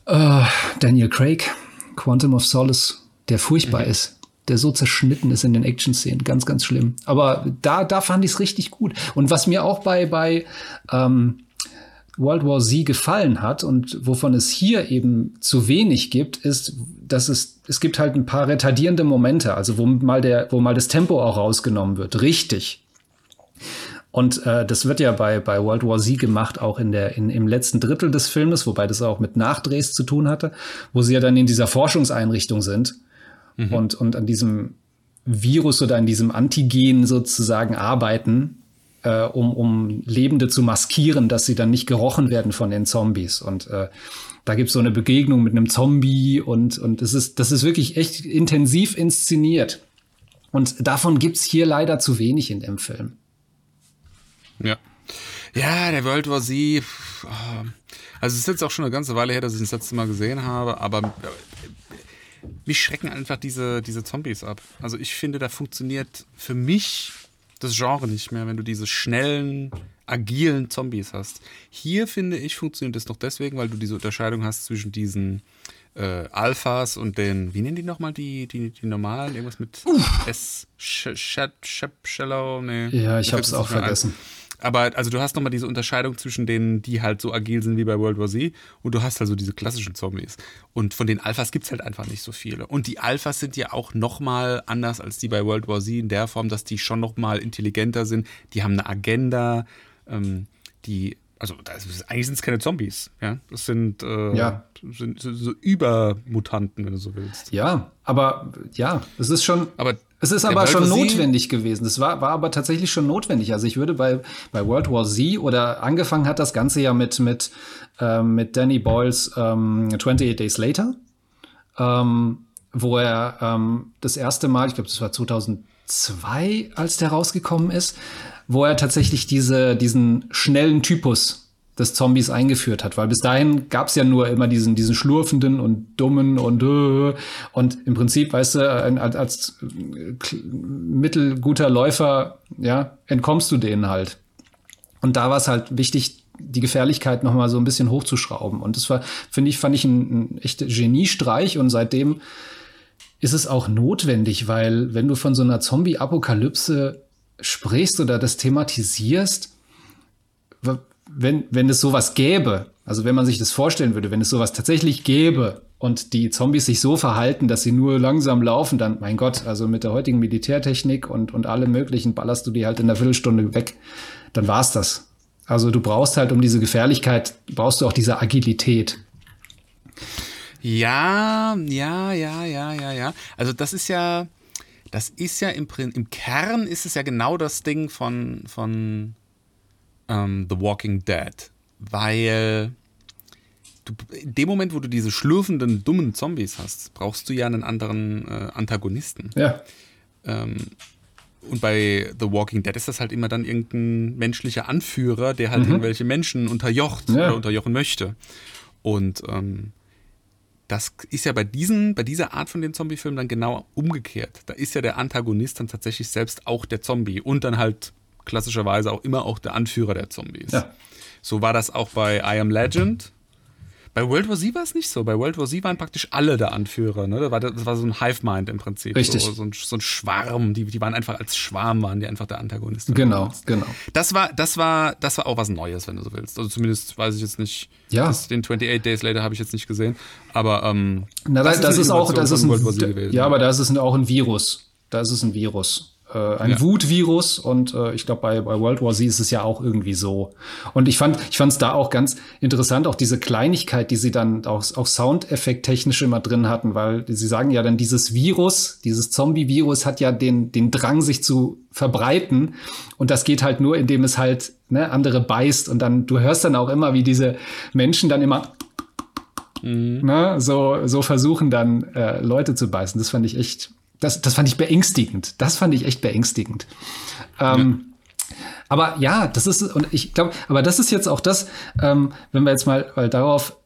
äh, Daniel Craig, Quantum of Solace, der furchtbar mhm. ist der so zerschnitten ist in den Action-Szenen. Ganz, ganz schlimm. Aber da, da fand ich es richtig gut. Und was mir auch bei, bei ähm, World War Z gefallen hat und wovon es hier eben zu wenig gibt, ist, dass es, es gibt halt ein paar retardierende Momente, also wo mal der, wo mal das Tempo auch rausgenommen wird. Richtig. Und äh, das wird ja bei, bei World War Z gemacht, auch in der, in, im letzten Drittel des Filmes, wobei das auch mit Nachdrehs zu tun hatte, wo sie ja dann in dieser Forschungseinrichtung sind mhm. und, und an diesem Virus oder an diesem Antigen sozusagen arbeiten äh, um, um Lebende zu maskieren, dass sie dann nicht gerochen werden von den Zombies. Und äh, da gibt's so eine Begegnung mit einem Zombie und, und das, ist, das ist wirklich echt intensiv inszeniert. Und davon gibt's hier leider zu wenig in dem Film. Ja. Ja, der World War Z. Also es ist jetzt auch schon eine ganze Weile her, dass ich das letzte Mal gesehen habe, aber äh, mich schrecken einfach diese, diese Zombies ab. Also ich finde, da funktioniert für mich das Genre nicht mehr, wenn du diese schnellen, agilen Zombies hast. Hier finde ich, funktioniert das noch deswegen, weil du diese Unterscheidung hast zwischen diesen äh, Alphas und den, wie nennen die nochmal die, die, die normalen? Irgendwas mit Uff. S. Shallow? Nee. Ja, ich habe es auch vergessen. Ein. Aber also du hast nochmal diese Unterscheidung zwischen denen, die halt so agil sind wie bei World War Z und du hast also diese klassischen Zombies. Und von den Alphas gibt es halt einfach nicht so viele. Und die Alphas sind ja auch nochmal anders als die bei World War Z in der Form, dass die schon nochmal intelligenter sind. Die haben eine Agenda, ähm, die also ist, eigentlich sind es keine Zombies, ja. Das sind, äh, ja. sind, sind so Übermutanten, wenn du so willst. Ja, aber ja, es ist schon. Aber es ist aber schon notwendig gewesen. Es war, war aber tatsächlich schon notwendig. Also ich würde bei, bei World War Z oder angefangen hat das Ganze ja mit, mit, äh, mit Danny Boyles ähm, 28 Days Later, ähm, wo er ähm, das erste Mal, ich glaube, das war 2002, als der rausgekommen ist, wo er tatsächlich diese, diesen schnellen Typus des Zombies eingeführt hat, weil bis dahin gab es ja nur immer diesen diesen schlurfenden und dummen und äh, und im Prinzip, weißt du, als, als mittelguter Läufer, ja, entkommst du denen halt. Und da war es halt wichtig, die Gefährlichkeit noch mal so ein bisschen hochzuschrauben. Und das war, finde ich, fand ich ein, ein echter Geniestreich und seitdem ist es auch notwendig, weil wenn du von so einer Zombie-Apokalypse sprichst oder das thematisierst, wenn, wenn es sowas gäbe, also wenn man sich das vorstellen würde, wenn es sowas tatsächlich gäbe und die Zombies sich so verhalten, dass sie nur langsam laufen, dann, mein Gott, also mit der heutigen Militärtechnik und, und allem möglichen ballerst du die halt in einer Viertelstunde weg, dann war's das. Also du brauchst halt um diese Gefährlichkeit, brauchst du auch diese Agilität. Ja, ja, ja, ja, ja, ja. Also das ist ja, das ist ja im, im Kern ist es ja genau das Ding von, von ähm, The Walking Dead. Weil du, in dem Moment, wo du diese schlürfenden, dummen Zombies hast, brauchst du ja einen anderen äh, Antagonisten. Ja. Ähm, und bei The Walking Dead ist das halt immer dann irgendein menschlicher Anführer, der halt mhm. irgendwelche Menschen unterjocht ja. oder unterjochen möchte. Und ähm, das ist ja bei diesen, bei dieser Art von den Zombie-Filmen dann genau umgekehrt. Da ist ja der Antagonist dann tatsächlich selbst auch der Zombie und dann halt klassischerweise auch immer auch der Anführer der Zombies. Ja. So war das auch bei I Am Legend. Bei World War Z war es nicht so. Bei World War Z waren praktisch alle der Anführer. Ne? Das, war, das war so ein Hive-Mind im Prinzip. Richtig. So, so, ein, so ein Schwarm. Die, die waren einfach als Schwarm, waren die einfach der Antagonist. Genau, genau. Das war, das, war, das war auch was Neues, wenn du so willst. Also zumindest weiß ich jetzt nicht. Ja. Das, den 28 Days Later habe ich jetzt nicht gesehen. Aber ähm, Na, das, das ist, ist auch, das ist ein, ja, aber das ist auch ein Virus. Da ist ein Virus äh, ein ja. Wutvirus und äh, ich glaube bei, bei World War Z ist es ja auch irgendwie so. Und ich fand ich fand es da auch ganz interessant, auch diese Kleinigkeit, die sie dann auch, auch Soundeffekt-technisch immer drin hatten, weil sie sagen ja dann, dieses Virus, dieses Zombie-Virus hat ja den, den Drang, sich zu verbreiten. Und das geht halt nur, indem es halt ne, andere beißt. Und dann, du hörst dann auch immer, wie diese Menschen dann immer mhm. ne, so, so versuchen dann äh, Leute zu beißen. Das fand ich echt das, das fand ich beängstigend. Das fand ich echt beängstigend. Ähm, ja. Aber ja, das ist, und ich glaube, aber das ist jetzt auch das, ähm, wenn wir jetzt mal weil darauf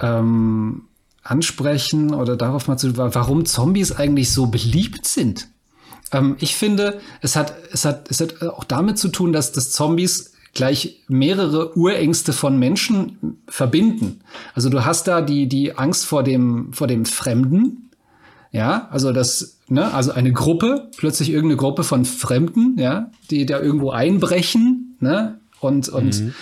ähm, ansprechen oder darauf mal zu, warum Zombies eigentlich so beliebt sind. Ähm, ich finde, es hat, es hat, es hat auch damit zu tun, dass das Zombies gleich mehrere Urängste von Menschen verbinden. Also du hast da die, die Angst vor dem, vor dem Fremden, ja, also das, ne, also eine Gruppe, plötzlich irgendeine Gruppe von Fremden, ja, die da irgendwo einbrechen, ne, und, und mhm.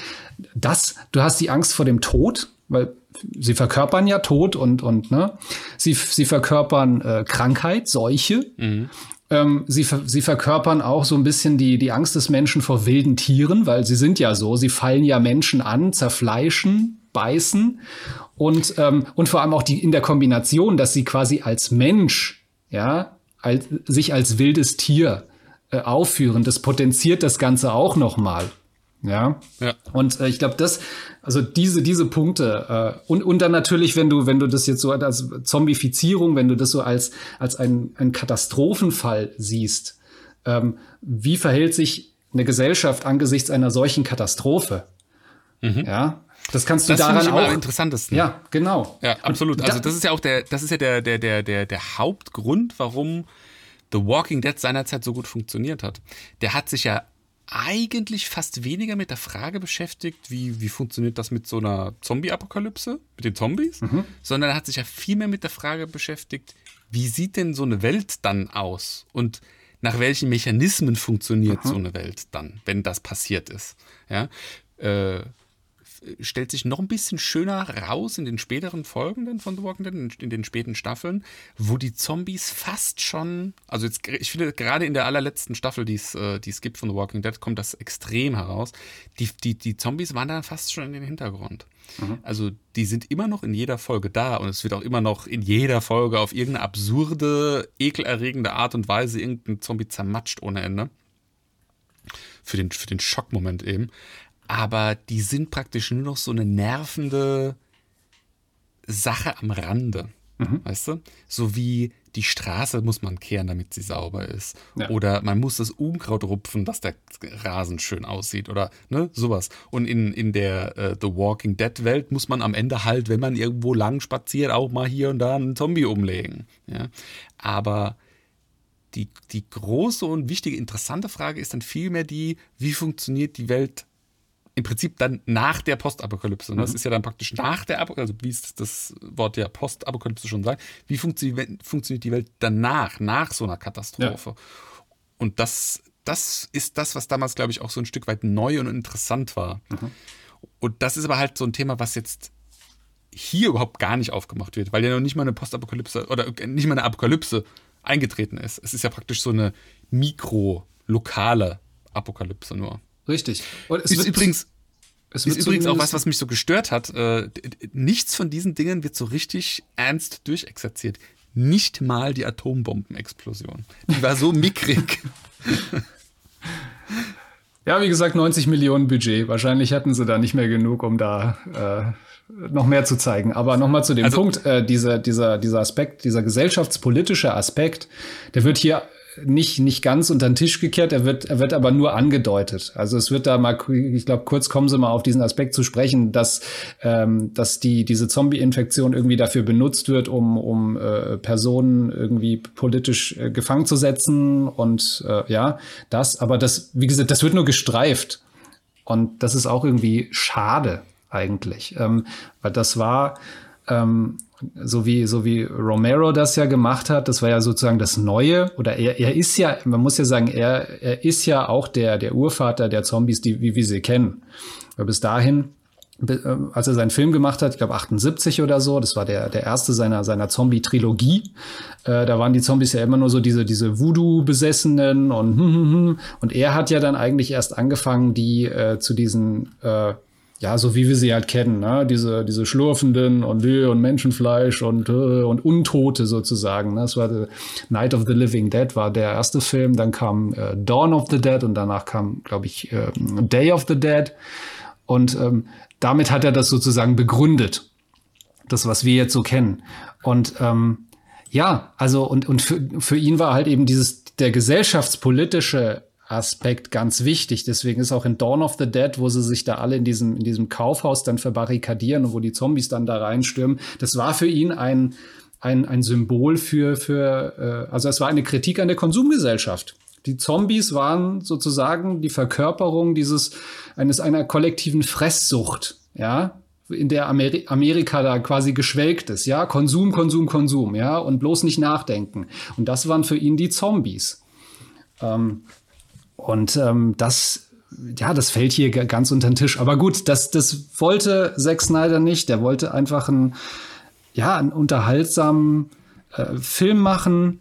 das, du hast die Angst vor dem Tod, weil sie verkörpern ja Tod und, und, ne, sie, sie verkörpern äh, Krankheit, Seuche. Mhm. Ähm, sie, sie verkörpern auch so ein bisschen die, die Angst des Menschen vor wilden Tieren, weil sie sind ja so, sie fallen ja Menschen an, zerfleischen, beißen und, ähm, und vor allem auch die in der Kombination, dass sie quasi als Mensch, ja, als, sich als wildes Tier äh, aufführen, das potenziert das Ganze auch nochmal. Ja. ja. Und äh, ich glaube, das, also diese, diese Punkte, äh, und, und dann natürlich, wenn du, wenn du das jetzt so als Zombifizierung, wenn du das so als, als ein, ein Katastrophenfall siehst, ähm, wie verhält sich eine Gesellschaft angesichts einer solchen Katastrophe? Mhm. Ja, das kannst du das daran ich auch. Am interessantesten. Ja, genau. Ja, absolut. Also das ist ja auch der, das ist ja der, der, der, der, der Hauptgrund, warum The Walking Dead seinerzeit so gut funktioniert hat. Der hat sich ja eigentlich fast weniger mit der Frage beschäftigt, wie, wie funktioniert das mit so einer Zombie-Apokalypse, mit den Zombies, mhm. sondern er hat sich ja viel mehr mit der Frage beschäftigt, wie sieht denn so eine Welt dann aus und nach welchen Mechanismen funktioniert mhm. so eine Welt dann, wenn das passiert ist. Ja, äh, stellt sich noch ein bisschen schöner raus in den späteren Folgen dann von The Walking Dead, in den späten Staffeln, wo die Zombies fast schon, also jetzt, ich finde gerade in der allerletzten Staffel, die es, äh, die es gibt von The Walking Dead, kommt das extrem heraus. Die, die, die Zombies waren da fast schon in den Hintergrund. Mhm. Also die sind immer noch in jeder Folge da und es wird auch immer noch in jeder Folge auf irgendeine absurde, ekelerregende Art und Weise irgendein Zombie zermatscht ohne Ende. Für den, für den Schockmoment eben aber die sind praktisch nur noch so eine nervende Sache am Rande. Mhm. Weißt du? So wie die Straße muss man kehren, damit sie sauber ist. Ja. Oder man muss das Unkraut rupfen, dass der Rasen schön aussieht. Oder ne, sowas. Und in, in der äh, The Walking Dead Welt muss man am Ende halt, wenn man irgendwo lang spaziert, auch mal hier und da einen Zombie umlegen. Ja? Aber die, die große und wichtige, interessante Frage ist dann vielmehr die, wie funktioniert die Welt im Prinzip dann nach der Postapokalypse. Ne? Das ist ja dann praktisch nach der Apokalypse, also wie es das Wort ja Postapokalypse schon sagt. Wie funktio funktioniert die Welt danach, nach so einer Katastrophe? Ja. Und das, das ist das, was damals, glaube ich, auch so ein Stück weit neu und interessant war. Mhm. Und das ist aber halt so ein Thema, was jetzt hier überhaupt gar nicht aufgemacht wird, weil ja noch nicht mal eine Postapokalypse oder nicht mal eine Apokalypse eingetreten ist. Es ist ja praktisch so eine mikro-lokale Apokalypse nur. Richtig. Und es ist übrigens, es ist übrigens auch was, was mich so gestört hat. Äh, nichts von diesen Dingen wird so richtig ernst durchexerziert. Nicht mal die Atombombenexplosion. Die war so mickrig. Ja, wie gesagt, 90 Millionen Budget. Wahrscheinlich hatten sie da nicht mehr genug, um da äh, noch mehr zu zeigen. Aber nochmal zu dem also, Punkt, äh, dieser, dieser, dieser Aspekt, dieser gesellschaftspolitische Aspekt, der wird hier nicht, nicht ganz unter den Tisch gekehrt, er wird, er wird aber nur angedeutet. Also es wird da mal, ich glaube, kurz kommen Sie mal auf diesen Aspekt zu sprechen, dass, ähm, dass die, diese Zombie-Infektion irgendwie dafür benutzt wird, um, um äh, Personen irgendwie politisch äh, gefangen zu setzen und äh, ja, das, aber das, wie gesagt, das wird nur gestreift. Und das ist auch irgendwie schade eigentlich, ähm, weil das war, ähm, so wie, so wie Romero das ja gemacht hat, das war ja sozusagen das Neue, oder er, er ist ja, man muss ja sagen, er, er ist ja auch der, der Urvater der Zombies, die, wie wir sie kennen. Weil bis dahin, äh, als er seinen Film gemacht hat, ich glaube 78 oder so, das war der, der erste seiner, seiner Zombie-Trilogie, äh, da waren die Zombies ja immer nur so diese, diese Voodoo-Besessenen und, hm, hm, hm. und er hat ja dann eigentlich erst angefangen, die äh, zu diesen, äh, ja, so wie wir sie halt kennen, ne? diese, diese schlurfenden und, und Menschenfleisch und, äh, und Untote sozusagen. Ne? Das war The Night of the Living Dead, war der erste Film. Dann kam äh, Dawn of the Dead und danach kam, glaube ich, äh, Day of the Dead. Und ähm, damit hat er das sozusagen begründet. Das, was wir jetzt so kennen. Und ähm, ja, also und, und für, für ihn war halt eben dieses der gesellschaftspolitische Aspekt ganz wichtig. Deswegen ist auch in Dawn of the Dead, wo sie sich da alle in diesem, in diesem Kaufhaus dann verbarrikadieren und wo die Zombies dann da reinstürmen, das war für ihn ein, ein, ein Symbol für, für äh, also es war eine Kritik an der Konsumgesellschaft. Die Zombies waren sozusagen die Verkörperung dieses, eines einer kollektiven Fresssucht, ja, in der Ameri Amerika da quasi geschwelgt ist, ja, Konsum, Konsum, Konsum, ja, und bloß nicht nachdenken. Und das waren für ihn die Zombies. Ähm, und ähm, das, ja, das fällt hier ganz unter den Tisch. Aber gut, das, das wollte Zack Snyder nicht. Der wollte einfach einen, ja, einen unterhaltsamen äh, Film machen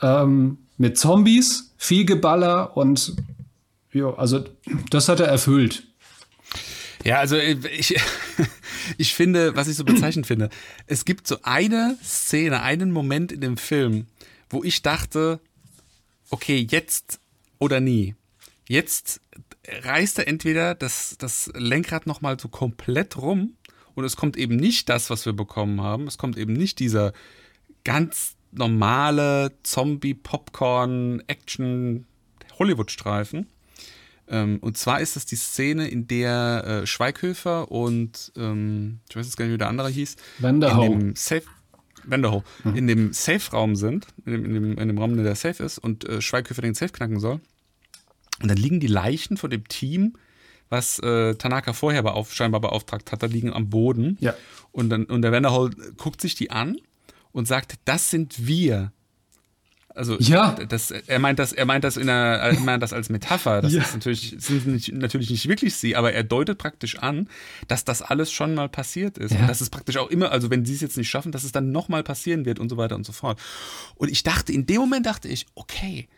ähm, mit Zombies, viel Geballer und ja, also das hat er erfüllt. Ja, also ich, ich finde, was ich so bezeichnend finde, es gibt so eine Szene, einen Moment in dem Film, wo ich dachte, okay, jetzt oder nie. Jetzt reißt er entweder das, das Lenkrad nochmal so komplett rum und es kommt eben nicht das, was wir bekommen haben. Es kommt eben nicht dieser ganz normale Zombie-Popcorn-Action-Hollywood-Streifen. Ähm, und zwar ist das die Szene, in der äh, Schweighöfer und ähm, ich weiß jetzt gar nicht, wie der andere hieß, Vanderho. in dem Safe, Vanderho, mhm. in dem Safe-Raum sind, in dem, in, dem, in dem Raum, der safe ist und äh, Schweighöfer den Safe knacken soll. Und dann liegen die Leichen von dem Team, was äh, Tanaka vorher beauf scheinbar beauftragt hat, da liegen am Boden. Ja. Und, dann, und der Vanderhall guckt sich die an und sagt, das sind wir. Also ja. das, er meint das, er meint das in einer, er meint das als Metapher. Das ja. ist natürlich, sind nicht, natürlich nicht wirklich sie, aber er deutet praktisch an, dass das alles schon mal passiert ist. Ja. Und dass es praktisch auch immer, also wenn sie es jetzt nicht schaffen, dass es dann nochmal passieren wird und so weiter und so fort. Und ich dachte, in dem Moment dachte ich, okay,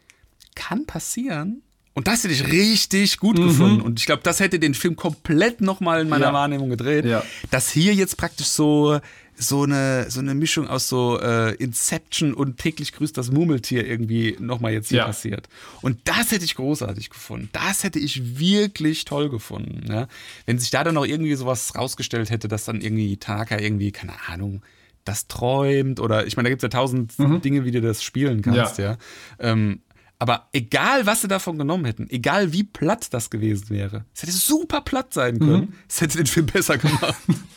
kann passieren, und das hätte ich richtig gut mhm. gefunden. Und ich glaube, das hätte den Film komplett nochmal in meiner ja. Wahrnehmung gedreht. Ja. Dass hier jetzt praktisch so, so, eine, so eine Mischung aus so äh, Inception und täglich grüßt das Murmeltier irgendwie nochmal jetzt hier ja. passiert. Und das hätte ich großartig gefunden. Das hätte ich wirklich toll gefunden. Ja? Wenn sich da dann noch irgendwie sowas rausgestellt hätte, dass dann irgendwie Tanaka irgendwie, keine Ahnung, das träumt oder ich meine, da gibt es ja tausend mhm. Dinge, wie du das spielen kannst, ja. ja. Ähm, aber egal, was sie davon genommen hätten, egal wie platt das gewesen wäre, es hätte super platt sein können, mhm. es hätte den Film besser gemacht.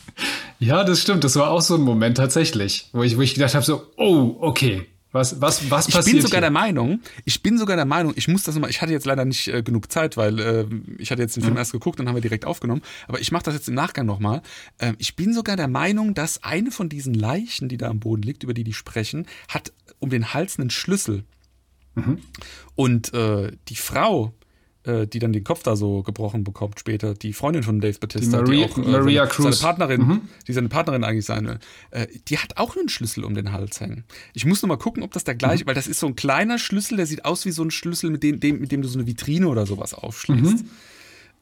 ja, das stimmt. Das war auch so ein Moment tatsächlich, wo ich, wo ich gedacht habe: so, oh, okay, Was, was, was ich passiert? bin sogar hier? der Meinung, ich bin sogar der Meinung, ich muss das nochmal, ich hatte jetzt leider nicht äh, genug Zeit, weil äh, ich hatte jetzt den Film erst geguckt und haben wir direkt aufgenommen, aber ich mache das jetzt im Nachgang nochmal. Ähm, ich bin sogar der Meinung, dass eine von diesen Leichen, die da am Boden liegt, über die die sprechen, hat um den Hals einen Schlüssel. Und äh, die Frau, äh, die dann den Kopf da so gebrochen bekommt später, die Freundin von Dave Batista, Die Maria- die auch äh, Maria seine, Cruz. seine Partnerin, die seine Partnerin eigentlich sein will, äh, die hat auch einen Schlüssel um den Hals hängen. Ich muss noch mal gucken, ob das der gleiche, weil das ist so ein kleiner Schlüssel, der sieht aus wie so ein Schlüssel, mit dem, dem, mit dem du so eine Vitrine oder sowas aufschließt.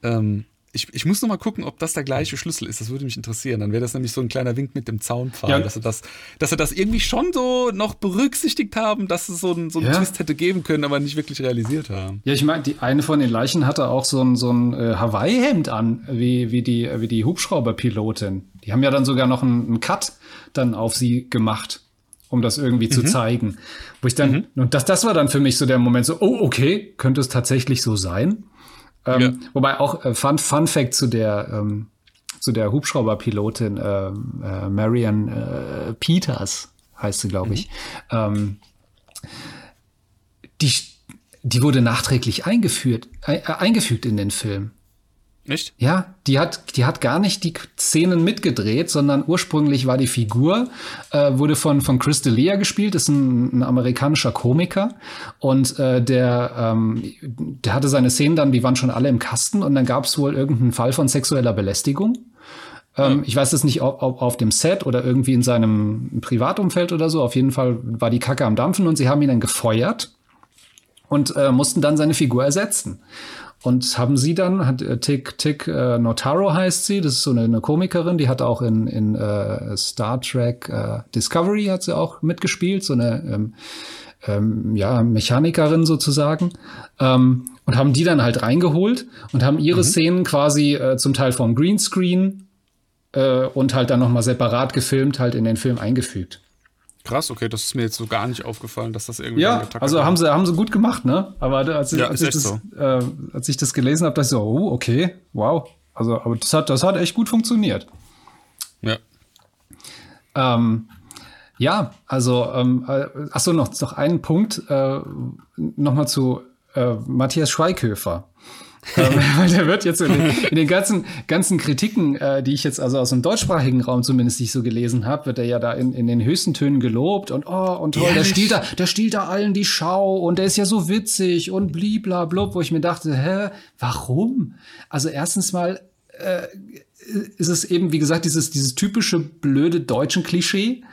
Ähm, ich, ich muss noch mal gucken, ob das der gleiche Schlüssel ist. Das würde mich interessieren. Dann wäre das nämlich so ein kleiner Wink mit dem Zaunpfahl, Ja. dass, sie das, dass sie das irgendwie schon so noch berücksichtigt haben, dass es so, ein, so einen Ja. Twist hätte geben können, aber nicht wirklich realisiert haben. Ja, ich meine, die eine von den Leichen hatte auch so ein, so ein äh, Hawaii-Hemd an, wie, wie, die, wie die Hubschrauberpilotin. Die haben ja dann sogar noch einen, einen Cut dann auf sie gemacht, um das irgendwie zu zeigen. Wo ich dann, und das, das war dann für mich so der Moment so, oh, okay, könnte es tatsächlich so sein? Ähm, Ja. Wobei auch äh, Fun, Fun Fact zu der, ähm, zu der Hubschrauberpilotin ähm, äh, Marian äh, Peters heißt sie, glaube ich. Ähm, die, die wurde nachträglich eingeführt, äh, eingefügt in den Film. Nicht? Ja, die hat, die hat gar nicht die Szenen mitgedreht, sondern ursprünglich war die Figur, äh, wurde von, von Chris D'Elia gespielt, ist ein, ein amerikanischer Komiker. Und äh, der, ähm, der hatte seine Szenen dann, die waren schon alle im Kasten und dann gab es wohl irgendeinen Fall von sexueller Belästigung. Ähm, ich weiß es nicht, ob, ob auf dem Set oder irgendwie in seinem Privatumfeld oder so. Auf jeden Fall war die Kacke am Dampfen und sie haben ihn dann gefeuert und äh, mussten dann seine Figur ersetzen. Und haben sie dann, hat äh, Tick, Tick äh, Notaro heißt sie, das ist so eine, eine Komikerin, die hat auch in, in äh, Star Trek äh, Discovery hat sie auch mitgespielt, so eine ähm, ähm, ja, Mechanikerin sozusagen. Ähm, und haben die dann halt reingeholt und haben ihre Szenen quasi äh, zum Teil vom Greenscreen äh, und halt dann nochmal separat gefilmt, halt in den Film eingefügt. Krass, okay, das ist mir jetzt so gar nicht aufgefallen, dass das irgendwie Ja, also haben sie, haben sie gut gemacht, ne? Aber als, ich- Ja, als, ich das, äh, als ich das gelesen habe, dachte ich so, oh, okay, wow. Also, aber das hat, das hat echt gut funktioniert. Ja. Ähm, ja, also, ähm, äh, ach so, noch, noch einen Punkt, äh, nochmal zu äh, Matthias Schweighöfer. Ähm, weil der wird jetzt in den, in den ganzen, ganzen Kritiken, äh, die ich jetzt also aus dem deutschsprachigen Raum zumindest nicht so gelesen habe, wird er ja da in, in den höchsten Tönen gelobt und oh, und toll, der stiehlt da, der stiehlt da allen die Schau und der ist ja so witzig und bliblablub, wo ich mir dachte, hä, warum? Also erstens mal, äh, ist es eben, wie gesagt, dieses, dieses typische blöde deutschen Klischee.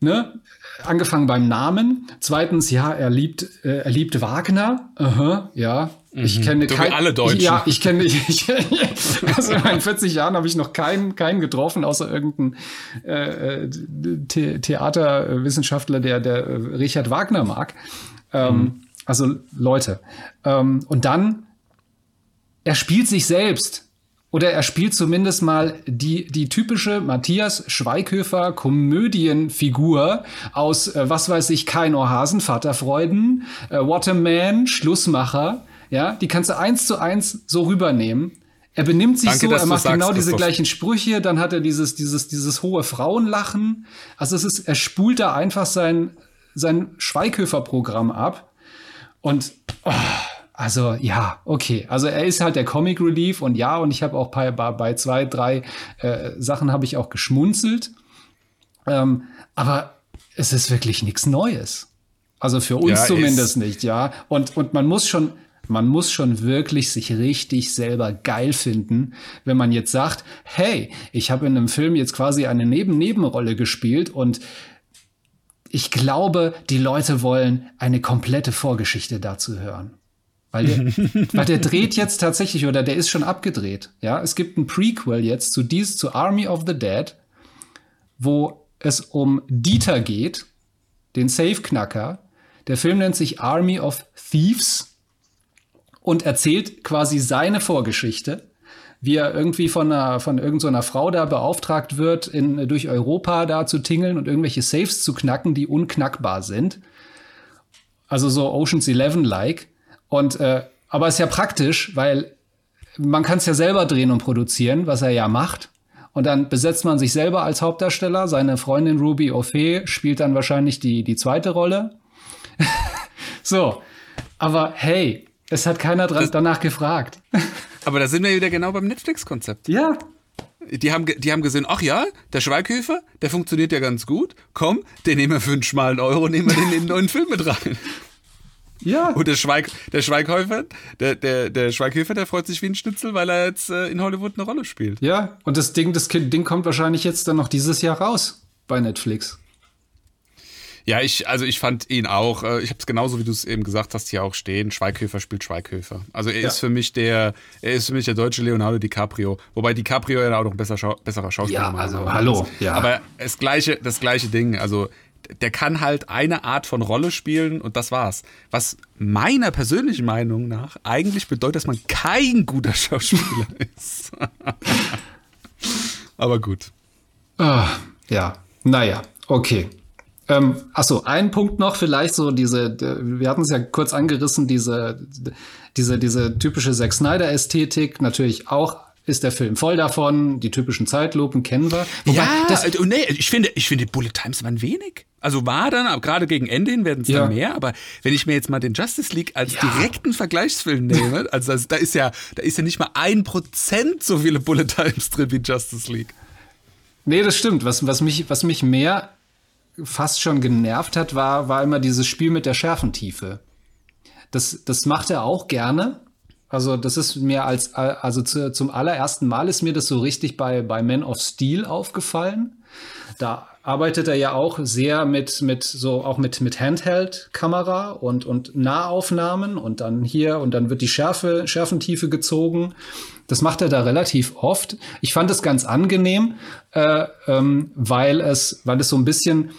Ne? Angefangen beim Namen. Zweitens, ja, er liebt, äh, er liebt Wagner. Aha, ja. Ich kenne Mhm. So wie alle Deutschen. Ja, ich kenne, ich, also in meinen 40 Jahren habe ich noch keinen, keinen getroffen, außer irgendeinen äh, äh, The Theaterwissenschaftler, der, der äh, Richard Wagner mag. Ähm, Also Leute. Ähm, und dann, er spielt sich selbst. Oder er spielt zumindest mal die, die typische Matthias Schweighöfer Komödienfigur aus, äh, was weiß ich, kein Ohrhasen, Vaterfreuden, äh, What a Man, Schlussmacher. Ja, die kannst du eins zu eins so rübernehmen. Er benimmt sich Danke, so, er macht sagst, genau diese Christoph. gleichen Sprüche, dann hat er dieses, dieses, dieses hohe Frauenlachen. Also es ist, er spult da einfach sein, sein Schweighöfer-Programm ab. Und oh, also ja, okay. Also er ist halt der Comic Relief und ja, und ich habe auch bei, bei, zwei, drei äh, Sachen habe ich auch geschmunzelt. Ähm, aber es ist wirklich nichts Neues. Also für uns Ja, zumindest nicht, ja. Und, und man muss schon, man muss schon wirklich sich richtig selber geil finden, wenn man jetzt sagt, hey, ich habe in einem Film jetzt quasi eine Neben-Nebenrolle gespielt und ich glaube, die Leute wollen eine komplette Vorgeschichte dazu hören. Weil der, weil der dreht jetzt tatsächlich, oder der ist schon abgedreht. Ja, es gibt ein Prequel jetzt zu dies, zu Army of the Dead, wo es um Dieter geht, den Safe-Knacker. Der Film nennt sich Army of Thieves und erzählt quasi seine Vorgeschichte, wie er irgendwie von einer, von irgendeiner Frau da beauftragt wird, in, durch Europa da zu tingeln und irgendwelche Safes zu knacken, die unknackbar sind. Also so Ocean's Eleven-like. Und äh, aber ist ja praktisch, weil man kann es ja selber drehen und produzieren, was er ja macht. Und dann besetzt man sich selber als Hauptdarsteller. Seine Freundin Ruby O'Fee spielt dann wahrscheinlich die, die zweite Rolle. so. Aber hey, es hat keiner dran, danach gefragt. Aber da sind wir wieder genau beim Netflix-Konzept. Ja. Die haben, die haben gesehen, ach ja, der Schweighöfer, der funktioniert ja ganz gut. Komm, den nehmen wir für einen schmalen Euro, nehmen wir den in den neuen Film mit rein. Ja. Und der, Schweig, der Schweighöfer, der, der, der Schweighöfer, der freut sich wie ein Schnitzel, weil er jetzt äh, in Hollywood eine Rolle spielt. Ja, und das Ding, das Ding kommt wahrscheinlich jetzt dann noch dieses Jahr raus bei Netflix. Ja, ich, also ich fand ihn auch, äh, ich habe es genauso wie du es eben gesagt hast, hier auch stehen. Schweighöfer spielt Schweighöfer. Also er Ja. ist für mich der, er ist für mich der deutsche Leonardo DiCaprio. Wobei DiCaprio ja auch noch ein besser Schau besserer Schauspieler Ja, also, Meinung nach hallo, ist. ja. Aber das gleiche, das gleiche Ding. Also der kann halt eine Art von Rolle spielen und das war's. Was meiner persönlichen Meinung nach eigentlich bedeutet, dass man kein guter Schauspieler ist. Aber gut. Ah, ja, naja, okay. Ähm, achso, ein Punkt noch vielleicht so diese, wir hatten es ja kurz angerissen, diese, diese, diese typische Zack Snyder-Ästhetik, natürlich auch ist der Film voll davon, die typischen Zeitlupen kennen wir. Wobei, ja, das, äh, nee, ich finde, ich finde, Bullet Times waren wenig. Also war dann, aber gerade gegen Ende hin werden es Ja. dann mehr, aber wenn ich mir jetzt mal den Justice League als Ja. direkten Vergleichsfilm nehme, also das, da ist ja, da ist ja nicht mal ein Prozent so viele Bullet Times drin wie Justice League. Nee, das stimmt. Was, was, mich, was mich mehr fast schon genervt hat, war, war immer dieses Spiel mit der Schärfentiefe. Das, das macht er auch gerne. Also, das ist mir als, also zu, zum allerersten Mal ist mir das so richtig bei, bei Man of Steel aufgefallen. Da arbeitet er ja auch sehr mit, mit so, auch mit, mit Handheld-Kamera und, und Nahaufnahmen und dann hier und dann wird die Schärfe, Schärfentiefe gezogen. Das macht er da relativ oft. Ich fand es ganz angenehm, äh, ähm, weil es, weil es so ein bisschen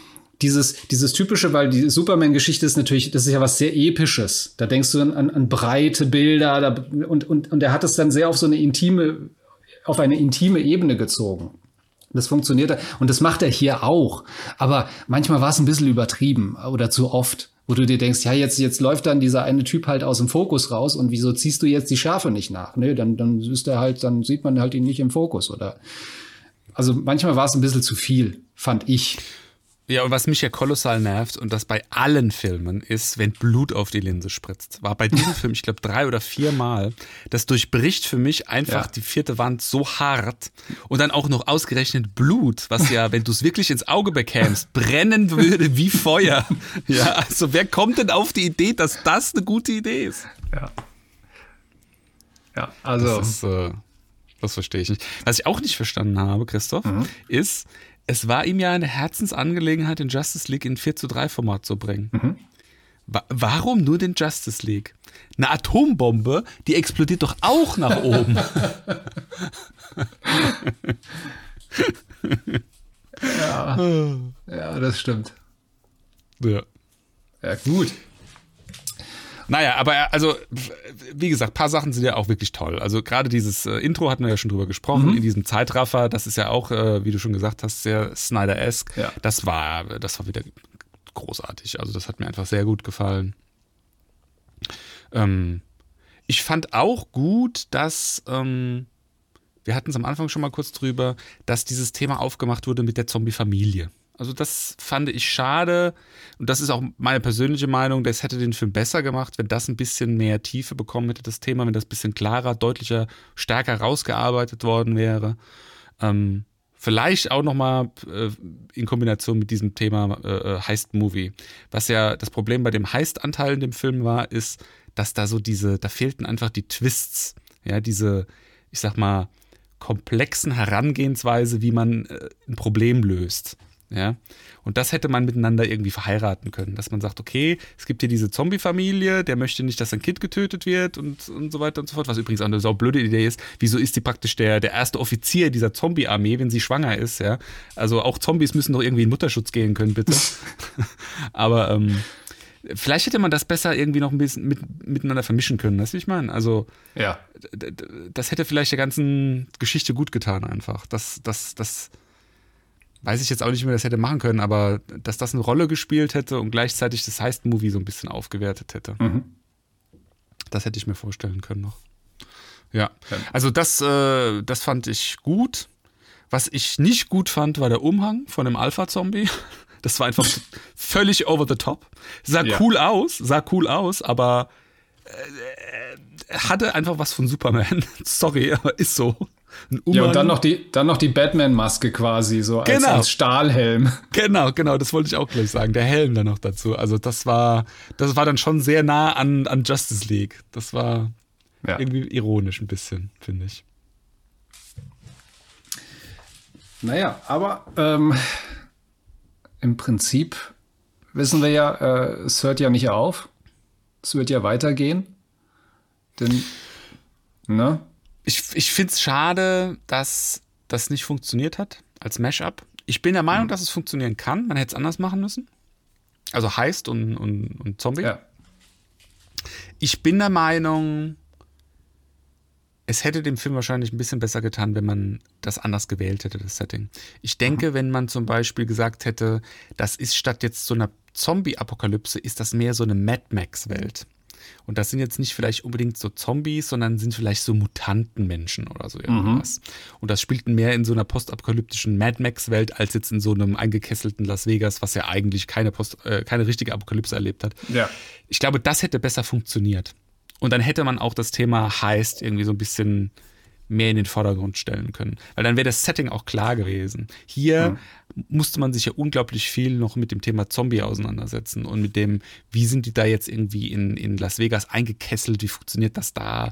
dieses, dieses typische, weil die Superman-Geschichte ist natürlich, das ist ja was sehr Episches. Da denkst du an, an, an breite Bilder da, und, und, und er hat es dann sehr auf so eine intime, auf eine intime Ebene gezogen. Das funktioniert und das macht er hier auch. Aber manchmal war es ein bisschen übertrieben oder zu oft, wo du dir denkst, ja, jetzt, jetzt läuft dann dieser eine Typ halt aus dem Fokus raus und wieso ziehst du jetzt die Schärfe nicht nach? Nö, dann, dann ist er halt, dann sieht man halt ihn nicht im Fokus oder. Also manchmal war es ein bisschen zu viel, fand ich. Ja, und was mich ja kolossal nervt und das bei allen Filmen ist, wenn Blut auf die Linse spritzt. War bei diesem Film, ich glaube, drei oder vier Mal. Das durchbricht für mich einfach Ja. die vierte Wand so hart und dann auch noch ausgerechnet Blut, was ja, wenn du es wirklich ins Auge bekämst, brennen würde wie Feuer. Ja, also wer kommt denn auf die Idee, dass das eine gute Idee ist? Ja. Ja, also. Das, ist, äh, das verstehe ich nicht. Was ich auch nicht verstanden habe, Christoph, ist, es war ihm ja eine Herzensangelegenheit, den Justice League in 4 zu 3 Format zu bringen. Wa warum nur den Justice League? Eine Atombombe, die explodiert doch auch nach oben. ja, das stimmt. ja. Ja, gut. Naja, aber also, wie gesagt, paar Sachen sind ja auch wirklich toll. Also gerade dieses äh, Intro hatten wir ja schon drüber gesprochen, in diesem Zeitraffer, das ist ja auch, äh, wie du schon gesagt hast, sehr Snyder-esque. Ja. Das war, das war wieder großartig. Also das hat mir einfach sehr gut gefallen. Ähm, ich fand auch gut, dass, ähm, wir hatten es am Anfang schon mal kurz drüber, dass dieses Thema aufgemacht wurde mit der Zombie-Familie. Also das fand ich schade und das ist auch meine persönliche Meinung, das hätte den Film besser gemacht, wenn das ein bisschen mehr Tiefe bekommen hätte, das Thema, wenn das ein bisschen klarer, deutlicher, stärker rausgearbeitet worden wäre. Ähm, vielleicht auch nochmal äh, in Kombination mit diesem Thema äh, Heist-Movie. Was ja das Problem bei dem Heist-Anteil in dem Film war, ist, dass da so diese, da fehlten einfach die Twists, ja, diese, ich sag mal, komplexen Herangehensweise, wie man äh, ein Problem löst. Ja, und das hätte man miteinander irgendwie verheiraten können, dass man sagt, okay, es gibt hier diese Zombie-Familie, der möchte nicht, dass sein Kind getötet wird und, und so weiter und so fort, was übrigens auch eine sau blöde Idee ist. Wieso ist die praktisch der, der erste Offizier dieser Zombie-Armee, wenn sie schwanger ist, ja? Also auch Zombies müssen doch irgendwie in Mutterschutz gehen können, bitte. Aber ähm, vielleicht hätte man das besser irgendwie noch ein bisschen mit, miteinander vermischen können, weißt du, wie ich meine? Also Ja. das hätte vielleicht der ganzen Geschichte gut getan einfach. Das, das, das weiß ich jetzt auch nicht, wie man das hätte machen können, aber dass das eine Rolle gespielt hätte und gleichzeitig das Heist-Movie so ein bisschen aufgewertet hätte. Mhm. Das hätte ich mir vorstellen können noch. Ja, also das, äh, das fand ich gut. Was ich nicht gut fand, war der Umhang von dem Alpha-Zombie. Das war einfach völlig over the top. Sah Ja. cool aus, sah cool aus, aber äh, äh, hatte einfach was von Superman. Sorry, aber ist so. Ja, und dann noch die, dann noch die Batman-Maske quasi, so als, Genau. als Stahlhelm. Genau, genau, das wollte ich auch gleich sagen. Der Helm dann noch dazu. Also das war, das war dann schon sehr nah an, an Justice League. Das war Ja. irgendwie ironisch ein bisschen, finde ich. Naja, aber ähm, im Prinzip wissen wir ja, äh, es hört ja nicht auf. Es wird ja weitergehen. Denn, ne? Ich, ich finde es schade, dass das nicht funktioniert hat als Mashup. Ich bin der Meinung, dass es funktionieren kann. Man hätte es anders machen müssen. Also Heist und, und, und Zombie. Ja. Ich bin der Meinung, es hätte dem Film wahrscheinlich ein bisschen besser getan, wenn man das anders gewählt hätte, das Setting. Ich denke, wenn man zum Beispiel gesagt hätte, das ist statt jetzt so einer Zombie-Apokalypse, ist das mehr so eine Mad Max-Welt. Und das sind jetzt nicht vielleicht unbedingt so Zombies, sondern sind vielleicht so Mutantenmenschen oder so irgendwas. Und das spielt mehr in so einer postapokalyptischen Mad Max-Welt als jetzt in so einem eingekesselten Las Vegas, was ja eigentlich keine, Post, äh, keine richtige Apokalypse erlebt hat. Ja. Ich glaube, das hätte besser funktioniert. Und dann hätte man auch das Thema Heist irgendwie so ein bisschen mehr in den Vordergrund stellen können. Weil dann wäre das Setting auch klar gewesen. Hier musste man sich ja unglaublich viel noch mit dem Thema Zombie auseinandersetzen und mit dem, wie sind die da jetzt irgendwie in, in Las Vegas eingekesselt, wie funktioniert das da,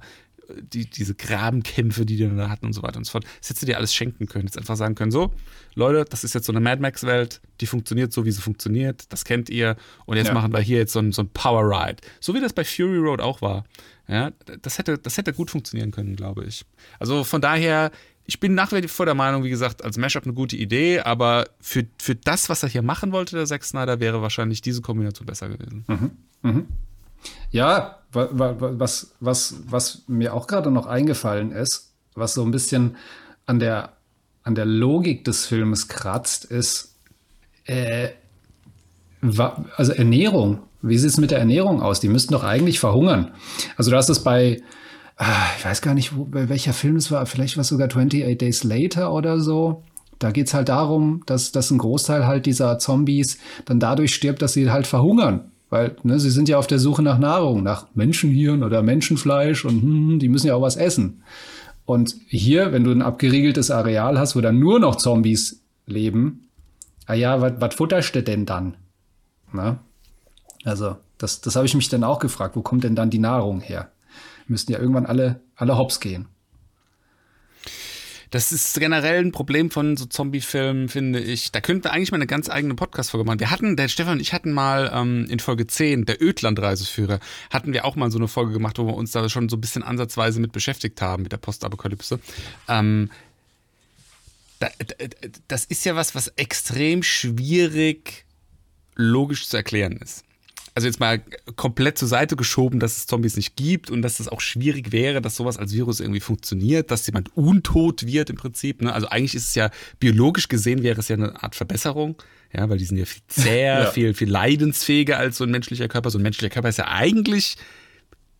die, diese Grabenkämpfe, die die da hatten und so weiter und so fort. Das hättest du dir alles schenken können. Jetzt einfach sagen können, so, Leute, das ist jetzt so eine Mad Max-Welt, die funktioniert so, wie sie funktioniert, das kennt ihr und jetzt Ja. machen wir hier jetzt so ein, so ein Power Ride. So wie das bei Fury Road auch war. Ja, das hätte, das hätte gut funktionieren können, glaube ich. Also von daher, ich bin nach wie vor der Meinung, wie gesagt, als Mashup eine gute Idee, aber für, für das, was er hier machen wollte, der Zack Snyder, wäre wahrscheinlich diese Kombination besser gewesen. Ja, wa- wa- was, was, was mir auch gerade noch eingefallen ist, was so ein bisschen an der, an der Logik des Filmes kratzt, ist, äh, also Ernährung. Wie sieht es mit der Ernährung aus? Die müssten doch eigentlich verhungern. Also du hast es bei, ah, ich weiß gar nicht, wo, bei welcher Film es war, vielleicht war es sogar 28 Days Later oder so. Da geht es halt darum, dass, dass ein Großteil halt dieser Zombies dann dadurch stirbt, dass sie halt verhungern. Weil ne, sie sind ja auf der Suche nach Nahrung, nach Menschenhirn oder Menschenfleisch und hm, die müssen ja auch was essen. Und hier, wenn du ein abgeriegeltes Areal hast, wo dann nur noch Zombies leben, ah ja, was futterst du denn dann? Na? Also, das, das habe ich mich dann auch gefragt. Wo kommt denn dann die Nahrung her? Müssten ja irgendwann alle, alle hops gehen. Das ist generell ein Problem von so Zombie-Filmen, finde ich. Da könnten wir eigentlich mal eine ganz eigene Podcast-Folge machen. Wir hatten, der Stefan und ich hatten mal ähm, in Folge 10, der Ödland-Reiseführer, hatten wir auch mal so eine Folge gemacht, wo wir uns da schon so ein bisschen ansatzweise mit beschäftigt haben, mit der Postapokalypse. Ähm, da, da, das ist ja was, was extrem schwierig logisch zu erklären ist. Also jetzt mal komplett zur Seite geschoben, dass es Zombies nicht gibt und dass es auch schwierig wäre, dass sowas als Virus irgendwie funktioniert, dass jemand untot wird im Prinzip. Ne? Also eigentlich ist es ja biologisch gesehen wäre es ja eine Art Verbesserung, ja, weil die sind ja viel zäher, Ja. viel viel leidensfähiger als so ein menschlicher Körper. So ein menschlicher Körper ist ja eigentlich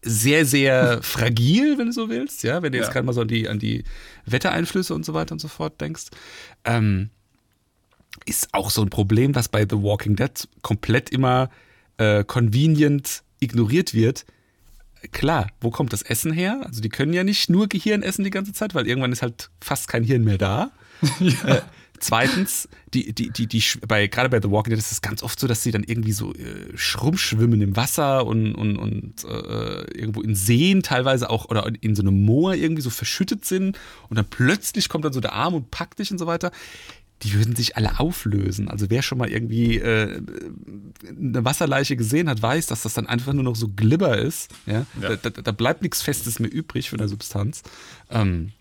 sehr, sehr fragil, wenn du so willst, ja, wenn du jetzt Ja. gerade mal so an die, an die Wettereinflüsse und so weiter und so fort denkst. Ähm, ist auch so ein Problem, was bei The Walking Dead komplett immer äh, convenient ignoriert wird. Klar, wo kommt das Essen her? Also die können ja nicht nur Gehirn essen die ganze Zeit, weil irgendwann ist halt fast kein Hirn mehr da. Äh, zweitens, die, die, die, die, bei, gerade bei The Walking Dead ist es ganz oft so, dass sie dann irgendwie so äh, rumschwimmen im Wasser und, und, und äh, irgendwo in Seen teilweise auch oder in so einem Moor irgendwie so verschüttet sind und dann plötzlich kommt dann so der Arm und packt dich und so weiter. Die würden sich alle auflösen. Also wer schon mal irgendwie äh, eine Wasserleiche gesehen hat, weiß, dass das dann einfach nur noch so Glibber ist. Ja? Ja. Da, da, da bleibt nichts Festes mehr übrig von der Substanz. Ähm,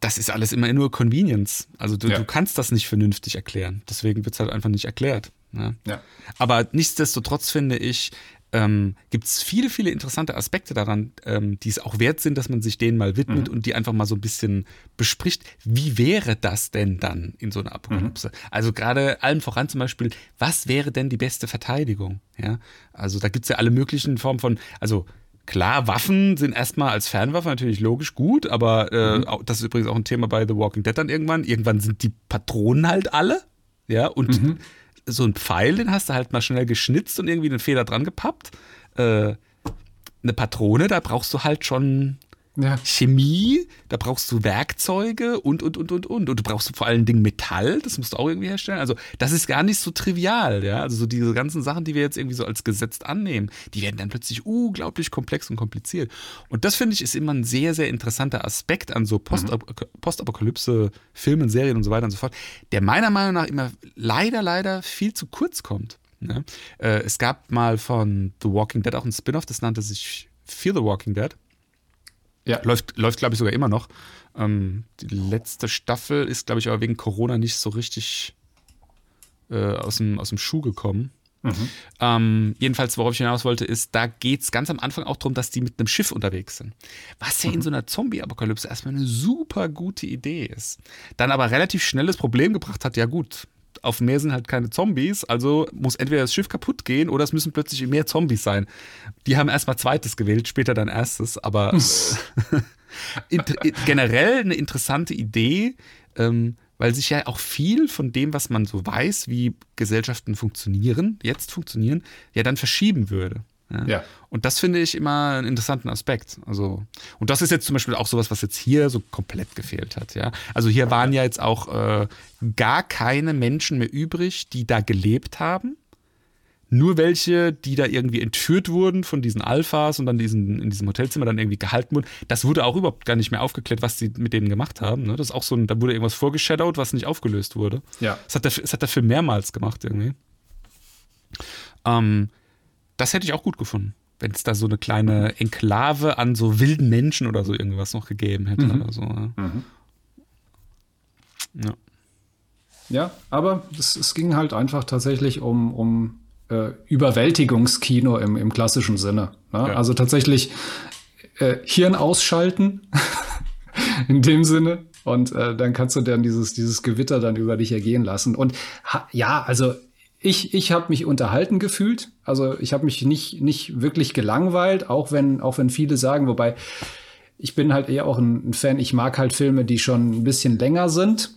das ist alles immer nur Convenience. Also du, Ja. du kannst das nicht vernünftig erklären. Deswegen wird es halt einfach nicht erklärt. Ne? Ja. Aber nichtsdestotrotz finde ich, ähm, gibt es viele, viele interessante Aspekte daran, ähm, die es auch wert sind, dass man sich denen mal widmet und die einfach mal so ein bisschen bespricht. Wie wäre das denn dann in so einer Apokalypse? Also gerade allem voran zum Beispiel, was wäre denn die beste Verteidigung? Ja, also da gibt es ja alle möglichen Formen von, also klar, Waffen sind erstmal als Fernwaffe natürlich logisch gut, aber äh, Mhm. das ist übrigens auch ein Thema bei The Walking Dead dann irgendwann. Irgendwann sind die Patronen halt alle. Ja, und Mhm. So ein Pfeil, den hast du halt mal schnell geschnitzt und irgendwie einen Feder dran gepappt. Äh, eine Patrone, da brauchst du halt schon Ja. Chemie, da brauchst du Werkzeuge und, und, und, und, und. Und du brauchst vor allen Dingen Metall, das musst du auch irgendwie herstellen. Also, das ist gar nicht so trivial, ja. Also, so diese ganzen Sachen, die wir jetzt irgendwie so als gesetzt annehmen, die werden dann plötzlich unglaublich komplex und kompliziert. Und das finde ich ist immer ein sehr, sehr interessanter Aspekt an so Post Postapokalypse, Filmen, Serien und so weiter und so fort, der meiner Meinung nach immer leider, leider viel zu kurz kommt. Ne? Äh, es gab mal von The Walking Dead auch ein Spin-off, das nannte sich Fear the Walking Dead. Ja. Läuft, läuft glaube ich, sogar immer noch. Ähm, die letzte Staffel ist, glaube ich, aber wegen Corona nicht so richtig äh, aus, dem, aus dem Schuh gekommen. Ähm, jedenfalls, worauf ich hinaus wollte, ist, da geht es ganz am Anfang auch darum, dass die mit einem Schiff unterwegs sind. Was ja in so einer Zombie-Apokalypse erstmal eine super gute Idee ist. Dann aber relativ schnell das Problem gebracht hat, ja gut, auf dem Meer sind halt keine Zombies, also muss entweder das Schiff kaputt gehen oder es müssen plötzlich mehr Zombies sein. Die haben erstmal zweites gewählt, später dann erstes, aber äh, i- generell eine interessante Idee, ähm, weil sich ja auch viel von dem, was man so weiß, wie Gesellschaften funktionieren, jetzt funktionieren, ja dann verschieben würde. Ja. Und das finde ich immer einen interessanten Aspekt. Also, und das ist jetzt zum Beispiel auch sowas, was jetzt hier so komplett gefehlt hat, ja. Also hier waren ja jetzt auch äh, gar keine Menschen mehr übrig, die da gelebt haben. Nur welche, die da irgendwie entführt wurden von diesen Alphas und dann diesen, in diesem Hotelzimmer dann irgendwie gehalten wurden. Das wurde auch überhaupt gar nicht mehr aufgeklärt, was sie mit denen gemacht haben. Ne? Das ist auch so ein, da wurde irgendwas vorgeshadowed, was nicht aufgelöst wurde. Ja. Das hat der, das hat der Film mehrmals gemacht irgendwie. Ähm, das hätte ich auch gut gefunden, wenn es da so eine kleine Enklave an so wilden Menschen oder so irgendwas noch gegeben hätte oder so. Ja. Ja. Ja, aber es, es ging halt einfach tatsächlich um, um äh, Überwältigungskino im, im klassischen Sinne. Ne? Ja. Also tatsächlich äh, Hirn ausschalten in dem Sinne. Und äh, dann kannst du dann dieses, dieses Gewitter dann über dich ergehen lassen. Und ha, ja, also ich, ich habe mich unterhalten gefühlt. Also ich habe mich nicht, nicht wirklich gelangweilt, auch wenn, auch wenn viele sagen, wobei ich bin halt eher auch ein, Fan, ich mag halt Filme, die schon ein bisschen länger sind.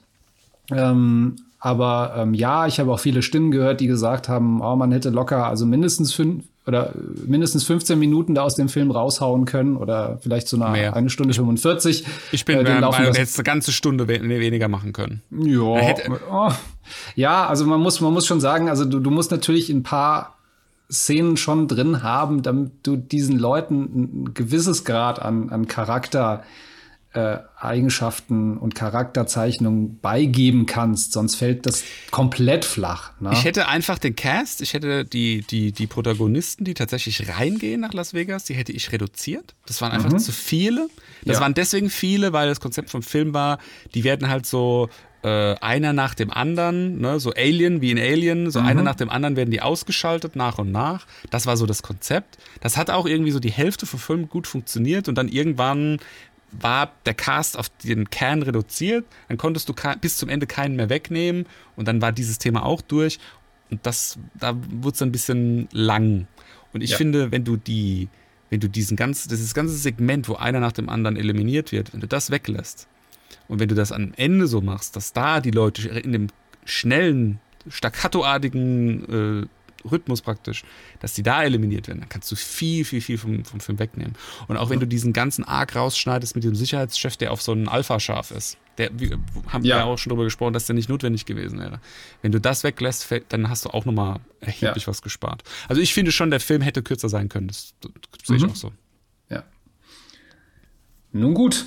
Ähm, aber ähm, ja, ich habe auch viele Stimmen gehört, die gesagt haben, oh, man hätte locker also mindestens fünf oder mindestens 15 Minuten da aus dem Film raushauen können oder vielleicht so eine, Mehr. eine Stunde 45. Ich bin äh, der Meinung, hättest eine ganze Stunde we weniger machen können. Ja, hätte- oh. ja, also man muss, man muss schon sagen, also du, du musst natürlich ein paar Szenen schon drin haben, damit du diesen Leuten ein gewisses Grad an, an Charakter äh, Eigenschaften und Charakterzeichnungen beigeben kannst, sonst fällt das komplett flach. Ne? Ich hätte einfach den Cast, ich hätte die, die, die Protagonisten, die tatsächlich reingehen nach Las Vegas, die hätte ich reduziert. Das waren einfach zu viele. Das Ja. waren deswegen viele, weil das Konzept vom Film war, die werden halt so äh, einer nach dem anderen, ne, so Alien wie in Alien, so einer nach dem anderen werden die ausgeschaltet nach und nach. Das war so das Konzept. Das hat auch irgendwie so die Hälfte vom Film gut funktioniert und dann irgendwann war der Cast auf den Kern reduziert, dann konntest du bis zum Ende keinen mehr wegnehmen und dann war dieses Thema auch durch und das, da wurde es dann ein bisschen lang. Und ich Ja. finde, wenn du die, wenn du diesen ganzen, dieses ganze Segment, wo einer nach dem anderen eliminiert wird, wenn du das weglässt und wenn du das am Ende so machst, dass da die Leute in dem schnellen, staccatoartigen äh, Rhythmus praktisch, dass die da eliminiert werden, dann kannst du viel, viel, viel vom, vom Film wegnehmen. Und auch wenn du diesen ganzen Arc rausschneidest mit dem Sicherheitschef, der auf so einen Alpha-Schaf ist, der, wir haben Ja. ja auch schon darüber gesprochen, dass der nicht notwendig gewesen wäre. Wenn du das weglässt, dann hast du auch nochmal erheblich Ja. was gespart. Also ich finde schon, der Film hätte kürzer sein können. Das, das sehe ich Mhm. auch so. Ja. Nun gut.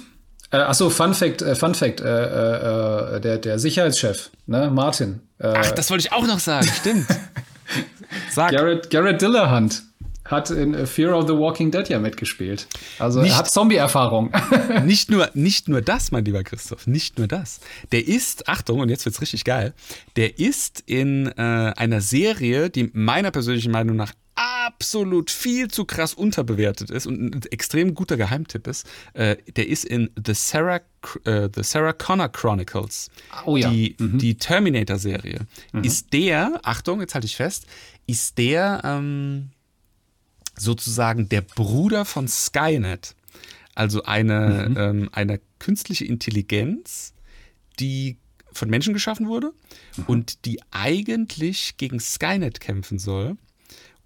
Äh, achso, Fun Fact, äh, Fun Fact, äh, äh, der, der Sicherheitschef, ne, Martin. Äh, Ach, das wollte ich auch noch sagen, stimmt. Sag. Garrett, Garrett Dillahunt hat in Fear of the Walking Dead ja mitgespielt. Also Nicht- er hat Zombie-Erfahrung. nicht nur, nicht nur das, mein lieber Christoph, nicht nur das. Der ist, Achtung, und jetzt wird's richtig geil, der ist in äh, einer Serie, die meiner persönlichen Meinung nach absolut viel zu krass unterbewertet ist und ein extrem guter Geheimtipp ist. Äh, der ist in The Sarah, äh, The Sarah Connor Chronicles. Oh ja. Die, die Terminator-Serie. Ist der, Achtung, jetzt halte ich fest, ist der, ähm, sozusagen der Bruder von Skynet. Also eine, mhm. ähm, eine künstliche Intelligenz, die von Menschen geschaffen wurde mhm. und die eigentlich gegen Skynet kämpfen soll.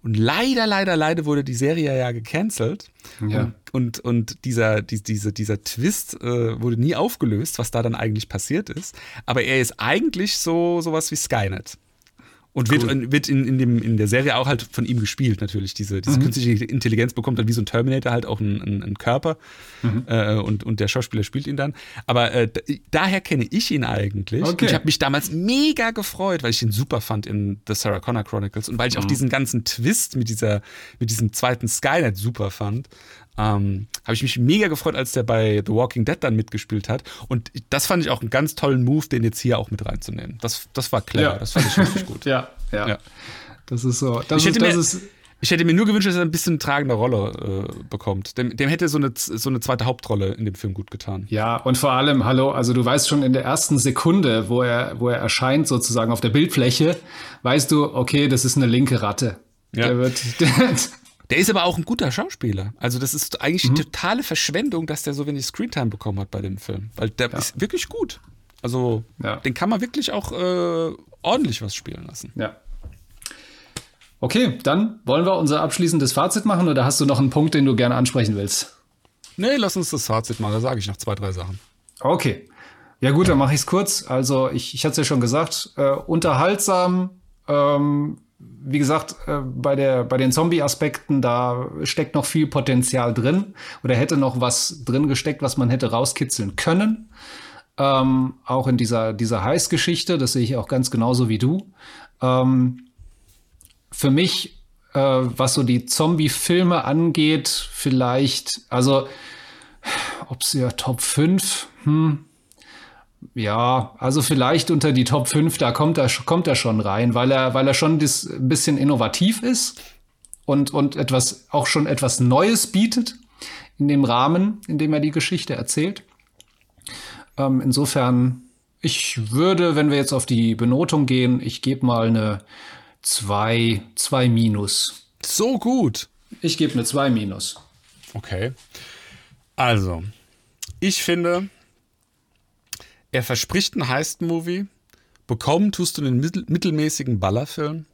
Und leider, leider, leider wurde die Serie ja gecancelt. Ja. Und, und, und dieser, die, diese, dieser Twist äh, wurde nie aufgelöst, was da dann eigentlich passiert ist. Aber er ist eigentlich so sowas wie Skynet. Und wird, cool. wird in, in, dem, in der Serie auch halt von ihm gespielt, natürlich. Diese, diese mhm. künstliche Intelligenz bekommt dann wie so ein Terminator halt auch einen, einen, einen Körper mhm. äh, und, und der Schauspieler spielt ihn dann. Aber äh, daher kenne ich ihn eigentlich. Okay. ich habe mich damals mega gefreut, weil ich ihn super fand in The Sarah Connor Chronicles und weil ich mhm. auch diesen ganzen Twist mit, dieser, mit diesem zweiten Skynet super fand. Ähm, habe ich mich mega gefreut, als der bei The Walking Dead dann mitgespielt hat. Und das fand ich auch einen ganz tollen Move, den jetzt hier auch mit reinzunehmen. Das, das war clever, ja. das fand ich richtig gut. ja, ja, ja, Das ist so. Das ich, ist, hätte das mir, ist ich hätte mir nur gewünscht, dass er ein bisschen eine tragende Rolle äh, bekommt. Dem, dem, hätte so eine, so eine zweite Hauptrolle in dem Film gut getan. Ja, und vor allem, hallo, also du weißt schon in der ersten Sekunde, wo er, wo er erscheint, sozusagen auf der Bildfläche, weißt du, okay, das ist eine linke Ratte. Ja. Der wird. Der ist aber auch ein guter Schauspieler. Also das ist eigentlich mhm. totale Verschwendung, dass der so wenig Screentime bekommen hat bei dem Film. Weil der ja. ist wirklich gut. Also ja. den kann man wirklich auch äh, ordentlich was spielen lassen. Ja. Okay, dann wollen wir unser abschließendes Fazit machen oder hast du noch einen Punkt, den du gerne ansprechen willst? Nee, lass uns das Fazit machen. Da sage ich noch zwei, drei Sachen. Okay. Ja gut, dann mache ich es kurz. Also ich, ich hatte es ja schon gesagt, äh, unterhaltsam, ähm, wie gesagt, äh, bei, der, bei den Zombie-Aspekten, da steckt noch viel Potenzial drin oder hätte noch was drin gesteckt, was man hätte rauskitzeln können. Ähm, auch in dieser, dieser Heiß-Geschichte, das sehe ich auch ganz genauso wie du. Ähm, für mich, äh, was so die Zombie-Filme angeht, vielleicht, also, ob sie ja Top 5, hm, ja, also vielleicht unter die Top 5, da kommt er, kommt er schon rein, weil er, weil er schon ein bisschen innovativ ist und, und etwas, auch schon etwas Neues bietet in dem Rahmen, in dem er die Geschichte erzählt. Ähm, insofern, ich würde, wenn wir jetzt auf die Benotung gehen, ich gebe mal eine 2, 2 minus. So gut. Ich gebe eine 2 minus. Okay. Also, ich finde, er verspricht einen Heist-Movie. Bekommen tust du einen mittel mittelmäßigen Ballerfilm.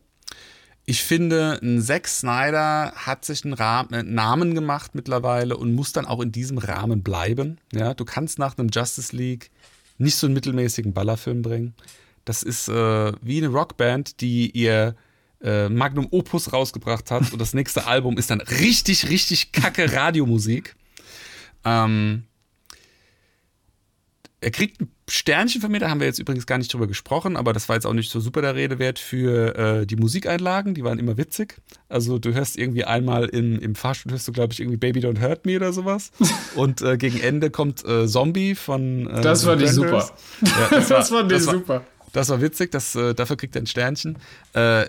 Ich finde, ein Zack Snyder hat sich einen, Rahmen, einen, Namen gemacht mittlerweile und muss dann auch in diesem Rahmen bleiben. Ja, du kannst nach einem Justice League nicht so einen mittelmäßigen Ballerfilm bringen. Das ist äh, wie eine Rockband, die ihr äh, Magnum Opus rausgebracht hat und das nächste Album ist dann richtig, richtig kacke Radiomusik. Ähm, er kriegt ein Sternchen von mir, da haben wir jetzt übrigens gar nicht drüber gesprochen, aber das war jetzt auch nicht so super der Rede wert für äh, die Musikeinlagen, die waren immer witzig. Also du hörst irgendwie einmal im, im Fahrstuhl, hörst du glaube ich irgendwie Baby Don't Hurt Me oder sowas und äh, gegen Ende kommt äh, Zombie von äh, Das fand ich super. Ja, das, war, das fand ich super. War, das war witzig, das, äh, dafür kriegt er ein Sternchen. Äh,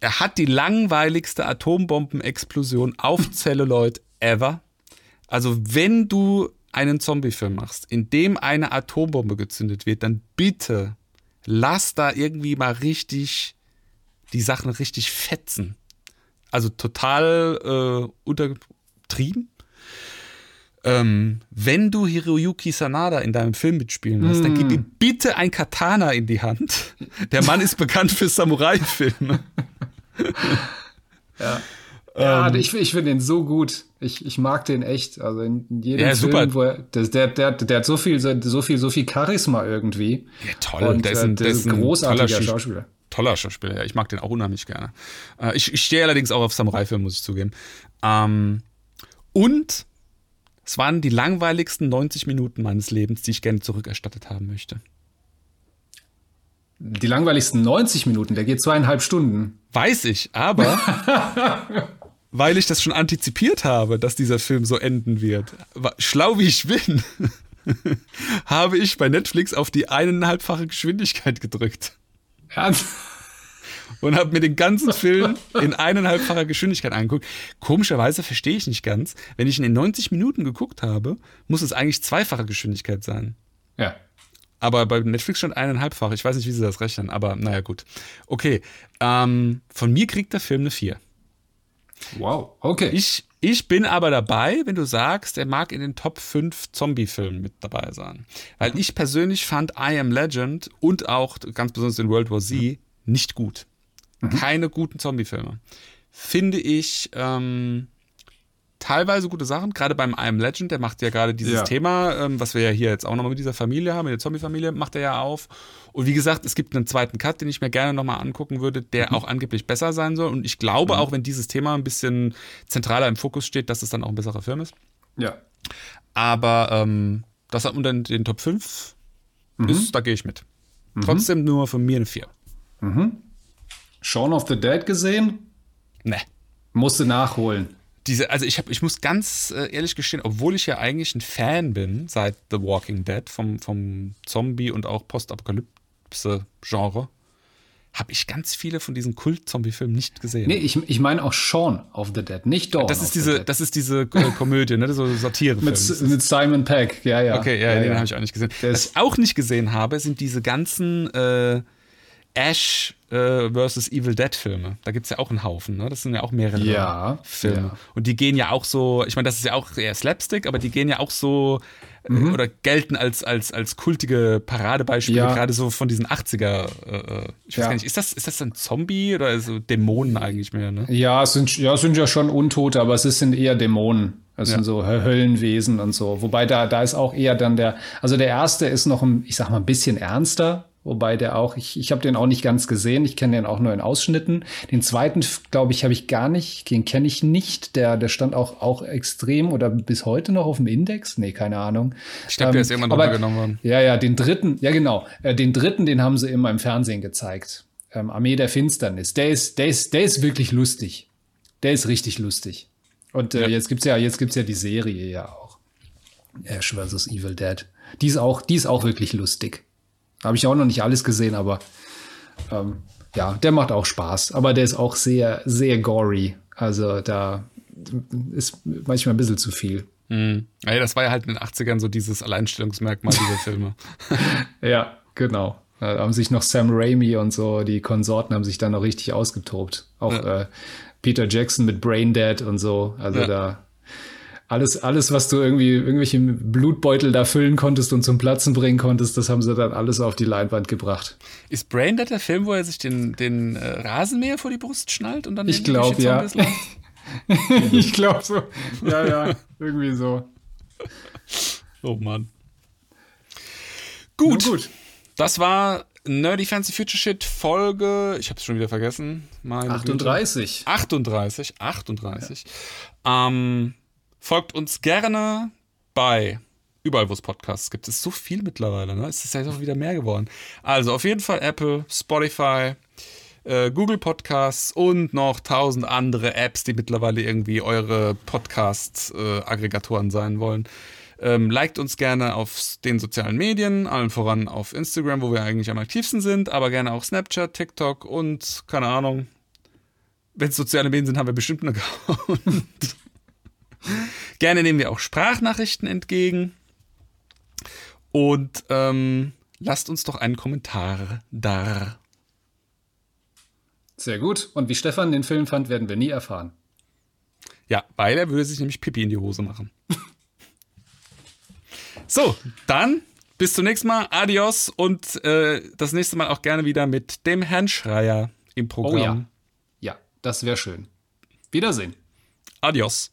er hat die langweiligste Atombombenexplosion auf Celluloid ever. Also wenn du einen Zombie-Film machst, in dem eine Atombombe gezündet wird, dann bitte lass da irgendwie mal richtig die Sachen richtig fetzen. Also total äh, untertrieben. Ähm, wenn du Hiroyuki Sanada in deinem Film mitspielen lässt, mm. dann gib hm. ihm bitte ein Katana in die Hand. Der Mann ist bekannt für Samurai-Filme. ja. Ja, ähm, ich, ich finde den so gut. Ich, ich mag den echt. Also in jedem ja, Film, super. wo er, der, der, der, der hat so viel, so viel, so viel Charisma irgendwie. Ja, toll. Und der ist ein, der ist ein großartiger Schauspieler. Toller Schauspieler, ja. Ich mag den auch unheimlich gerne. Äh, ich, ich stehe allerdings auch auf Samurai-Film, muss ich zugeben. Ähm, und es waren die langweiligsten 90 Minuten meines Lebens, die ich gerne zurückerstattet haben möchte. Die langweiligsten 90 Minuten, der geht zweieinhalb Stunden. Weiß ich, aber weil ich das schon antizipiert habe, dass dieser Film so enden wird, schlau wie ich bin, habe ich bei Netflix auf die eineinhalbfache Geschwindigkeit gedrückt. Ernst? Und habe mir den ganzen Film in eineinhalbfacher Geschwindigkeit angeguckt. Komischerweise verstehe ich nicht ganz. Wenn ich ihn in 90 Minuten geguckt habe, muss es eigentlich zweifache Geschwindigkeit sein. Ja. Aber bei Netflix stand eineinhalbfach. Ich weiß nicht, wie sie das rechnen, aber naja, gut. Okay. Ähm, von mir kriegt der Film eine 4. Wow, okay. Ich, ich bin aber dabei, wenn du sagst, er mag in den Top 5 Zombie-Filmen mit dabei sein. Weil ich persönlich fand I Am Legend und auch ganz besonders in World War Z nicht gut. Keine guten Zombie-Filme. Finde ich ähm, teilweise gute Sachen, gerade beim I Am Legend, der macht ja gerade dieses Ja. Thema, ähm, was wir ja hier jetzt auch nochmal mit dieser Familie haben, mit der Zombie-Familie, macht er ja auf. Und wie gesagt, es gibt einen zweiten Cut, den ich mir gerne nochmal angucken würde, der auch angeblich besser sein soll. Und ich glaube auch, wenn dieses Thema ein bisschen zentraler im Fokus steht, dass es dann auch ein besserer Film ist. ja. Aber ähm, das hat unter den Top 5 ist, da gehe ich mit. Trotzdem nur von mir eine 4. Shaun of the Dead gesehen? Ne. Musste nachholen. Diese, also ich, hab, ich muss ganz äh, ehrlich gestehen, obwohl ich ja eigentlich ein Fan bin seit The Walking Dead vom, vom Zombie- und auch Postapokalypse-Genre, habe ich ganz viele von diesen Kult-Zombie-Filmen nicht gesehen. Nee, ich, ich meine auch Shaun of the Dead, nicht Dawn das ist diese, das ist diese äh, Komödie, ne? so Satirefilm. mit, mit Simon Peck, ja, ja. Okay, ja, den habe ich auch nicht gesehen. Der Was ich auch nicht gesehen habe, sind diese ganzen äh, Ash äh, versus Evil Dead Filme. Da gibt es ja auch einen Haufen, ne? Das sind ja auch mehrere Ja, Filme. ja. Und die gehen ja auch so, ich meine, das ist ja auch eher Slapstick, aber die gehen ja auch so äh, oder gelten als, als, als kultige Paradebeispiele, Mhm. Ja. gerade so von diesen 80er. Äh, äh, ich weiß Ja. gar nicht, ist das, ist das ein Zombie oder so Dämonen eigentlich mehr, ne? Ja, es sind, ja, es sind ja schon Untote, aber es sind eher Dämonen. Es Ja. sind so Hö- Höllenwesen und so. Wobei da, da ist auch eher dann der, also der erste ist noch, ein, ich sag mal, ein bisschen ernster. Wobei der auch, ich, ich habe den auch nicht ganz gesehen, ich kenne den auch nur in Ausschnitten. Den zweiten, glaube ich, habe ich gar nicht, den kenne ich nicht. Der, der stand auch, auch extrem oder bis heute noch auf dem Index. Nee, keine Ahnung. Ich glaube, der ist irgendwann runtergenommen worden. Ja, ja, den dritten, ja genau, äh, den dritten, den haben sie immer im Fernsehen gezeigt. Ähm, Armee der Finsternis. Der ist, der ist, der ist wirklich lustig. Der ist richtig lustig. Und äh, Ja. jetzt gibt's ja, jetzt gibt's ja die Serie ja auch. Ash vs. Evil Dead. Die ist auch, die ist auch wirklich lustig. Habe ich auch noch nicht alles gesehen, aber ähm, ja, der macht auch Spaß. Aber der ist auch sehr, sehr gory. Also da ist manchmal ein bisschen zu viel. Mhm. Ja, das war ja halt in den 80ern so dieses Alleinstellungsmerkmal dieser Filme. Ja, genau. Da haben sich noch Sam Raimi und so, die Konsorten haben sich da noch richtig ausgetobt. Auch Ja. äh, Peter Jackson mit Brain Dead und so. Also Ja. da alles, alles, was du irgendwie, irgendwelche Blutbeutel da füllen konntest und zum Platzen bringen konntest, das haben sie dann alles auf die Leinwand gebracht. Ist Braindead der Film, wo er sich den, den äh, Rasenmäher vor die Brust schnallt und dann Ich irgendwelche glaub, ja. Ich glaube so. Ja, ja, irgendwie so. Oh Mann. Gut. Gut. Das war Nerdy Fancy Future Shit Folge, ich habe es schon wieder vergessen. Meine 38. Güte. 38, 38. Ähm, folgt uns gerne bei überall, wo es Podcasts gibt. Es ist so viel mittlerweile, ne? Es ist ja auch wieder mehr geworden. Also auf jeden Fall Apple, Spotify, äh, Google Podcasts und noch tausend andere Apps, die mittlerweile irgendwie eure Podcast-Aggregatoren sein wollen. Ähm, liked uns gerne auf den sozialen Medien, allen voran auf Instagram, wo wir eigentlich am aktivsten sind, aber gerne auch Snapchat, TikTok und keine Ahnung. Wenn es soziale Medien sind, haben wir bestimmt einen Account. gerne nehmen wir auch Sprachnachrichten entgegen. Und ähm, lasst uns doch einen Kommentar da. Sehr gut. Und wie Stefan den Film fand, werden wir nie erfahren. Ja, weil er würde sich nämlich Pipi in die Hose machen. so, dann bis zum nächsten Mal. Adios und äh, das nächste Mal auch gerne wieder mit dem Herrn Schreier im Oh Programm. ja. Ja, das wäre schön. Wiedersehen. Adios.